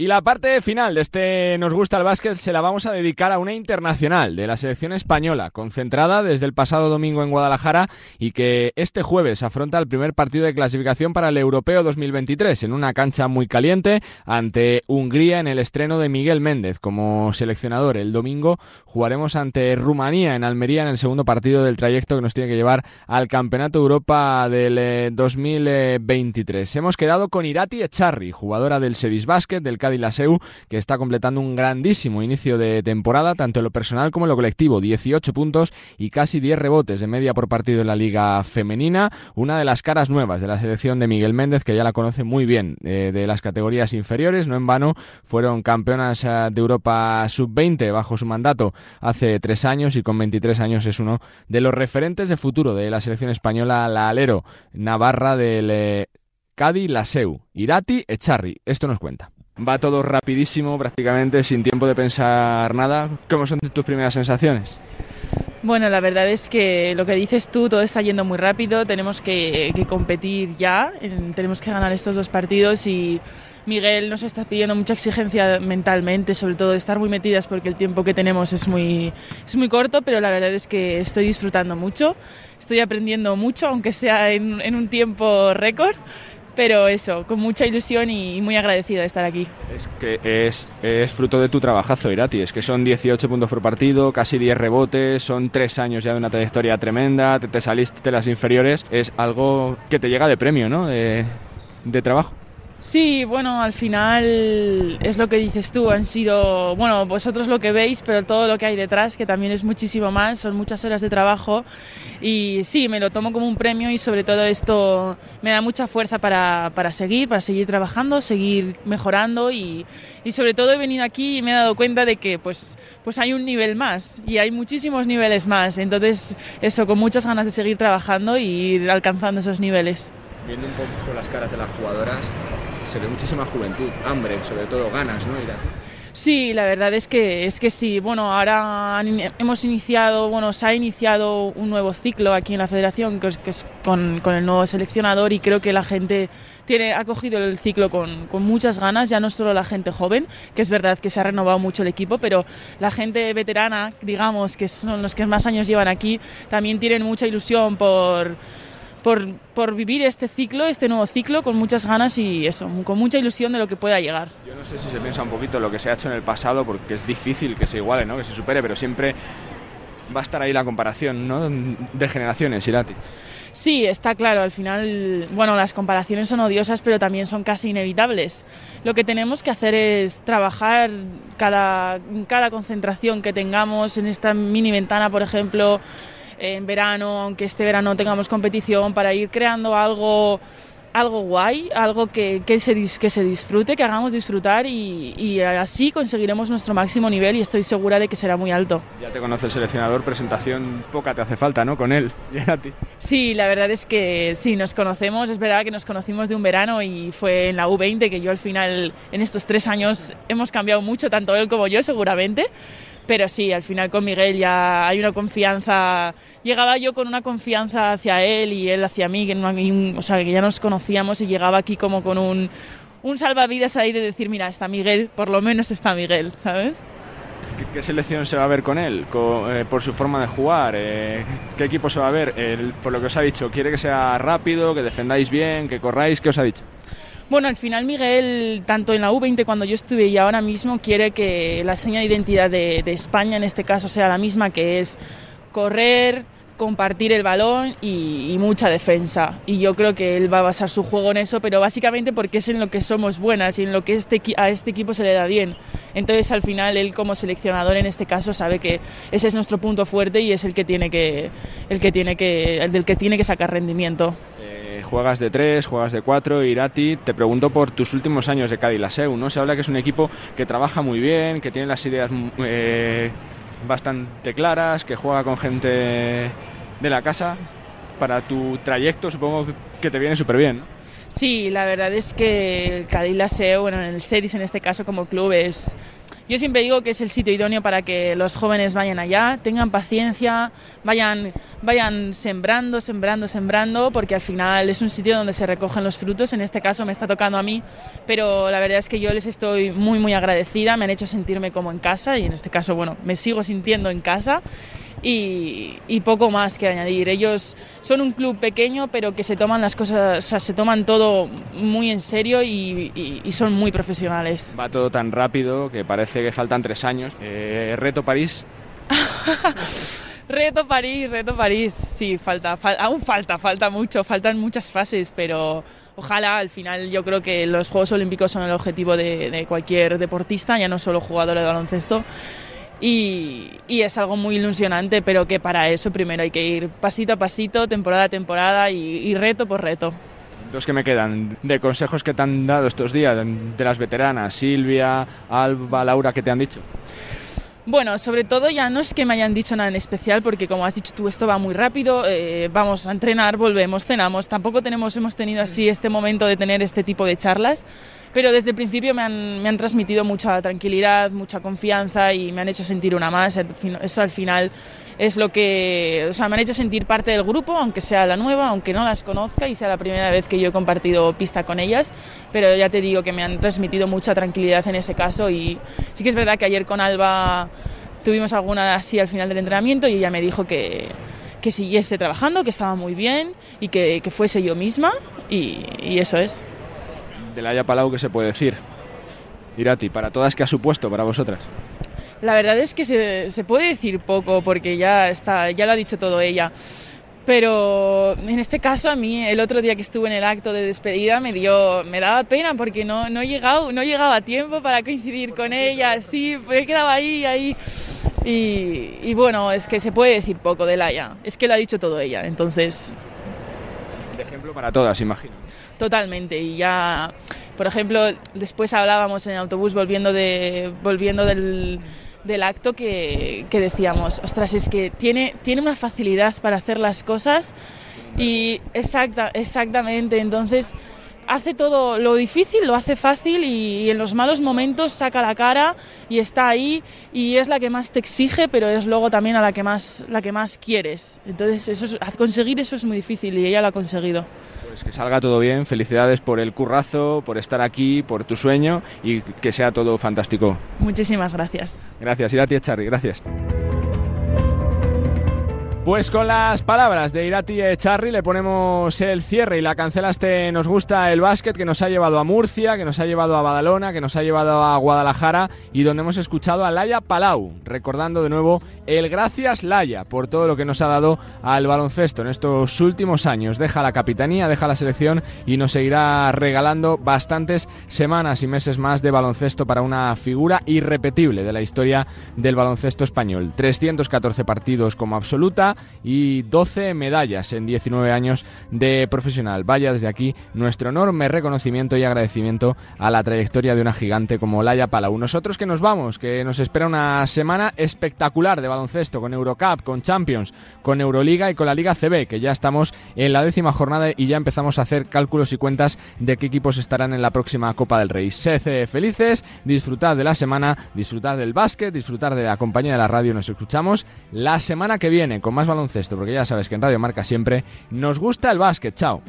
Y la parte final de este Nos gusta el básquet se la vamos a dedicar a una internacional de la selección española, concentrada desde el pasado domingo en Guadalajara y que este jueves afronta el primer partido de clasificación para el Europeo 2023 en una cancha muy caliente ante Hungría en el estreno de Miguel Méndez como seleccionador. El domingo jugaremos ante Rumanía en Almería en el segundo partido del trayecto que nos tiene que llevar al Campeonato Europa del 2023. Eh, Hemos quedado con Irati Echarri, jugadora del Sedis Basket, del Laseu, que está completando un grandísimo inicio de temporada, tanto en lo personal como en lo colectivo. 18 puntos y casi 10 rebotes de media por partido en la Liga Femenina. Una de las caras nuevas de la selección de Miguel Méndez, que ya la conoce muy bien eh, de las categorías inferiores. No en vano, fueron campeonas eh, de Europa sub-20 bajo su mandato hace tres años y con 23 años es uno de los referentes de futuro de la selección española, la alero Navarra del eh, Cádiz Laseu. Irati Echarri. Esto nos cuenta. Va todo rapidísimo, prácticamente sin tiempo de pensar nada. ¿Cómo son tus primeras sensaciones? Bueno, la verdad es que lo que dices tú, todo está yendo muy rápido, tenemos que, competir ya, tenemos que ganar estos dos partidos y Miguel nos está pidiendo mucha exigencia mentalmente, sobre todo de estar muy metidas porque el tiempo que tenemos es muy, es muy corto, pero la verdad es que estoy disfrutando mucho, estoy aprendiendo mucho, aunque sea en, en un tiempo récord pero eso, con mucha ilusión y muy agradecida de estar aquí. Es que es, es fruto de tu trabajazo, Irati, es que son 18 puntos por partido, casi 10 rebotes, son 3 años ya de una trayectoria tremenda, te, saliste de las inferiores, es algo que te llega de premio, ¿no? de, de trabajo. Sí, bueno, al final es lo que dices tú, han sido, bueno, vosotros lo que veis, pero todo lo que hay detrás, que también es muchísimo más, son muchas horas de trabajo. Y sí, me lo tomo como un premio y sobre todo esto me da mucha fuerza para, para seguir, para seguir trabajando, seguir mejorando. Y, y, sobre todo he venido aquí y me he dado cuenta de que pues, pues hay un nivel más y hay muchísimos niveles más, entonces eso, con muchas ganas de seguir trabajando y ir alcanzando esos niveles. Viendo un poco las caras de las jugadoras, se ve muchísima juventud, hambre, sobre todo ganas, ¿no? Sí, la verdad es que es que sí. Bueno, ahora hemos iniciado, bueno, se ha iniciado un nuevo ciclo aquí en la Federación, que es, con, con, el nuevo seleccionador y creo que la gente tiene ha cogido el ciclo con, con, muchas ganas. Ya no solo la gente joven, que es verdad que se ha renovado mucho el equipo, pero la gente veterana, digamos, que son los que más años llevan aquí, también tienen mucha ilusión por por, por, vivir este ciclo, este nuevo ciclo, con muchas ganas y eso, con mucha ilusión de lo que pueda llegar. Yo no sé si se piensa un poquito lo que se ha hecho en el pasado, porque es difícil que se iguale, ¿no? que se supere, pero siempre va a estar ahí la comparación ¿no? de generaciones, Irati. Sí, está claro, al final, bueno, las comparaciones son odiosas, pero también son casi inevitables. Lo que tenemos que hacer es trabajar cada, cada concentración que tengamos en esta mini ventana, por ejemplo, en verano, aunque este verano tengamos competición, para ir creando algo algo guay, algo que, que, se, que se disfrute, que hagamos disfrutar y, y, así conseguiremos nuestro máximo nivel y estoy segura de que será muy alto. Ya te conoce el seleccionador, presentación poca te hace falta, ¿no? Con él y a ti. Sí, la verdad es que sí, nos conocemos, es verdad que nos conocimos de un verano y fue en la U20 que yo al final en estos tres años hemos cambiado mucho, tanto él como yo seguramente pero sí, al final con Miguel ya hay una confianza, llegaba yo con una confianza hacia él y él hacia mí, que, o sea, que ya nos conocíamos y llegaba aquí como con un, un salvavidas ahí de decir, mira, está Miguel, por lo menos está Miguel, ¿sabes? ¿Qué, selección se va a ver con él? Eh, por su forma de jugar. Eh, ¿Qué equipo se va a ver? por lo que os ha dicho, ¿quiere que sea rápido, que defendáis bien, que corráis? ¿Qué os ha dicho? Bueno, al final Miguel, tanto en la U20 cuando yo estuve y ahora mismo, quiere que la seña de identidad de, España en este caso sea la misma, que es correr, compartir el balón y, mucha defensa. Y yo creo que él va a basar su juego en eso, pero básicamente porque es en lo que somos buenas y en lo que este, a este equipo se le da bien. Entonces al final él como seleccionador en este caso sabe que ese es nuestro punto fuerte y es el que tiene que, el que tiene que, el del que tiene que sacar rendimiento. Juegas de tres, juegas de cuatro, Irati, te pregunto por tus últimos años de Cádiz ¿no? Se habla que es un equipo que trabaja muy bien, que tiene las ideas eh, bastante claras, que juega con gente de la casa. Para tu trayecto supongo que te viene súper bien. Sí, la verdad es que el Cádiz SEO, bueno, en el Sedis en este caso como club es... Yo siempre digo que es el sitio idóneo para que los jóvenes vayan allá, tengan paciencia, vayan, vayan sembrando, sembrando, sembrando, porque al final es un sitio donde se recogen los frutos. En este caso me está tocando a mí, pero la verdad es que yo les estoy muy, muy agradecida. Me han hecho sentirme como en casa y en este caso, bueno, me sigo sintiendo en casa y, poco más que añadir. Ellos son un club pequeño, pero que se toman las cosas, o sea, se toman todo muy en serio y, son muy profesionales. Va todo tan rápido que parece que faltan tres años. Eh, ¿Reto París? reto París, reto París. Sí, falta, aún falta, falta mucho, faltan muchas fases, pero ojalá al final yo creo que los Juegos Olímpicos son el objetivo de, de cualquier deportista, ya no solo jugador de baloncesto. Y, es algo muy ilusionante, pero que para eso primero hay que ir pasito a pasito, temporada a temporada y, reto por reto. Dos que me quedan de consejos que te han dado estos días de las veteranas, Silvia, Alba, Laura, ¿qué te han dicho? Bueno, sobre todo ya no es que me hayan dicho nada en especial, porque como has dicho tú, esto va muy rápido, eh, vamos a entrenar, volvemos, cenamos, tampoco tenemos, hemos tenido así este momento de tener este tipo de charlas, pero desde el principio me han, me han transmitido mucha tranquilidad, mucha confianza y me han hecho sentir una más. Eso al final es lo que, o sea, me han hecho sentir parte del grupo, aunque sea la nueva, aunque no las conozca y sea la primera vez que yo he compartido pista con ellas, pero ya te digo que me han transmitido mucha tranquilidad en ese caso y sí que es verdad que ayer con Alba tuvimos alguna así al final del entrenamiento y ella me dijo que, que siguiese trabajando, que estaba muy bien y que, que fuese yo misma y, eso es de la Haya Palau, ¿qué se puede decir? Irati, para todas, ¿qué ha supuesto para vosotras? La verdad es que se, se, puede decir poco porque ya, está, ya lo ha dicho todo ella. Pero en este caso a mí el otro día que estuve en el acto de despedida me dio me daba pena porque no no llegado no llegaba a tiempo para coincidir con ella, sí, he quedado ahí ahí y, y, bueno, es que se puede decir poco de Laia, es que lo ha dicho todo ella, entonces de ejemplo para todas, imagino. Totalmente. Y ya, por ejemplo, después hablábamos en el autobús volviendo, de, volviendo del, del acto que, que, decíamos, ostras, es que tiene, tiene una facilidad para hacer las cosas y exacta, exactamente. Entonces hace todo lo difícil, lo hace fácil y, en los malos momentos saca la cara y está ahí y es la que más te exige, pero es luego también a la que más, la que más quieres. Entonces, eso conseguir eso es muy difícil y ella lo ha conseguido. Pues que salga todo bien, felicidades por el currazo, por estar aquí, por tu sueño y que sea todo fantástico. Muchísimas gracias. Gracias, Irati Charri, gracias. Pues con las palabras de Irati Charri le ponemos el cierre y la cancela este Nos gusta el básquet que nos ha llevado a Murcia, que nos ha llevado a Badalona, que nos ha llevado a Guadalajara y donde hemos escuchado a Laia Palau, recordando de nuevo el gracias Laia por todo lo que nos ha dado al baloncesto en estos últimos años. Deja la capitanía, deja la selección y nos seguirá regalando bastantes semanas y meses más de baloncesto para una figura irrepetible de la historia del baloncesto español. 314 partidos como absoluta y 12 medallas en 19 años de profesional. Vaya desde aquí nuestro enorme reconocimiento y agradecimiento a la trayectoria de una gigante como Laia Palau. Nosotros que nos vamos, que nos espera una semana espectacular de baloncesto con Eurocup, con Champions, con Euroliga y con la Liga CB, que ya estamos en la décima jornada y ya empezamos a hacer cálculos y cuentas de qué equipos estarán en la próxima Copa del Rey. Sed felices, disfrutad de la semana, disfrutad del básquet, disfrutad de la compañía de la radio. Nos escuchamos la semana que viene con más baloncesto, porque ya sabes que en Radio Marca siempre nos gusta el básquet. Chao.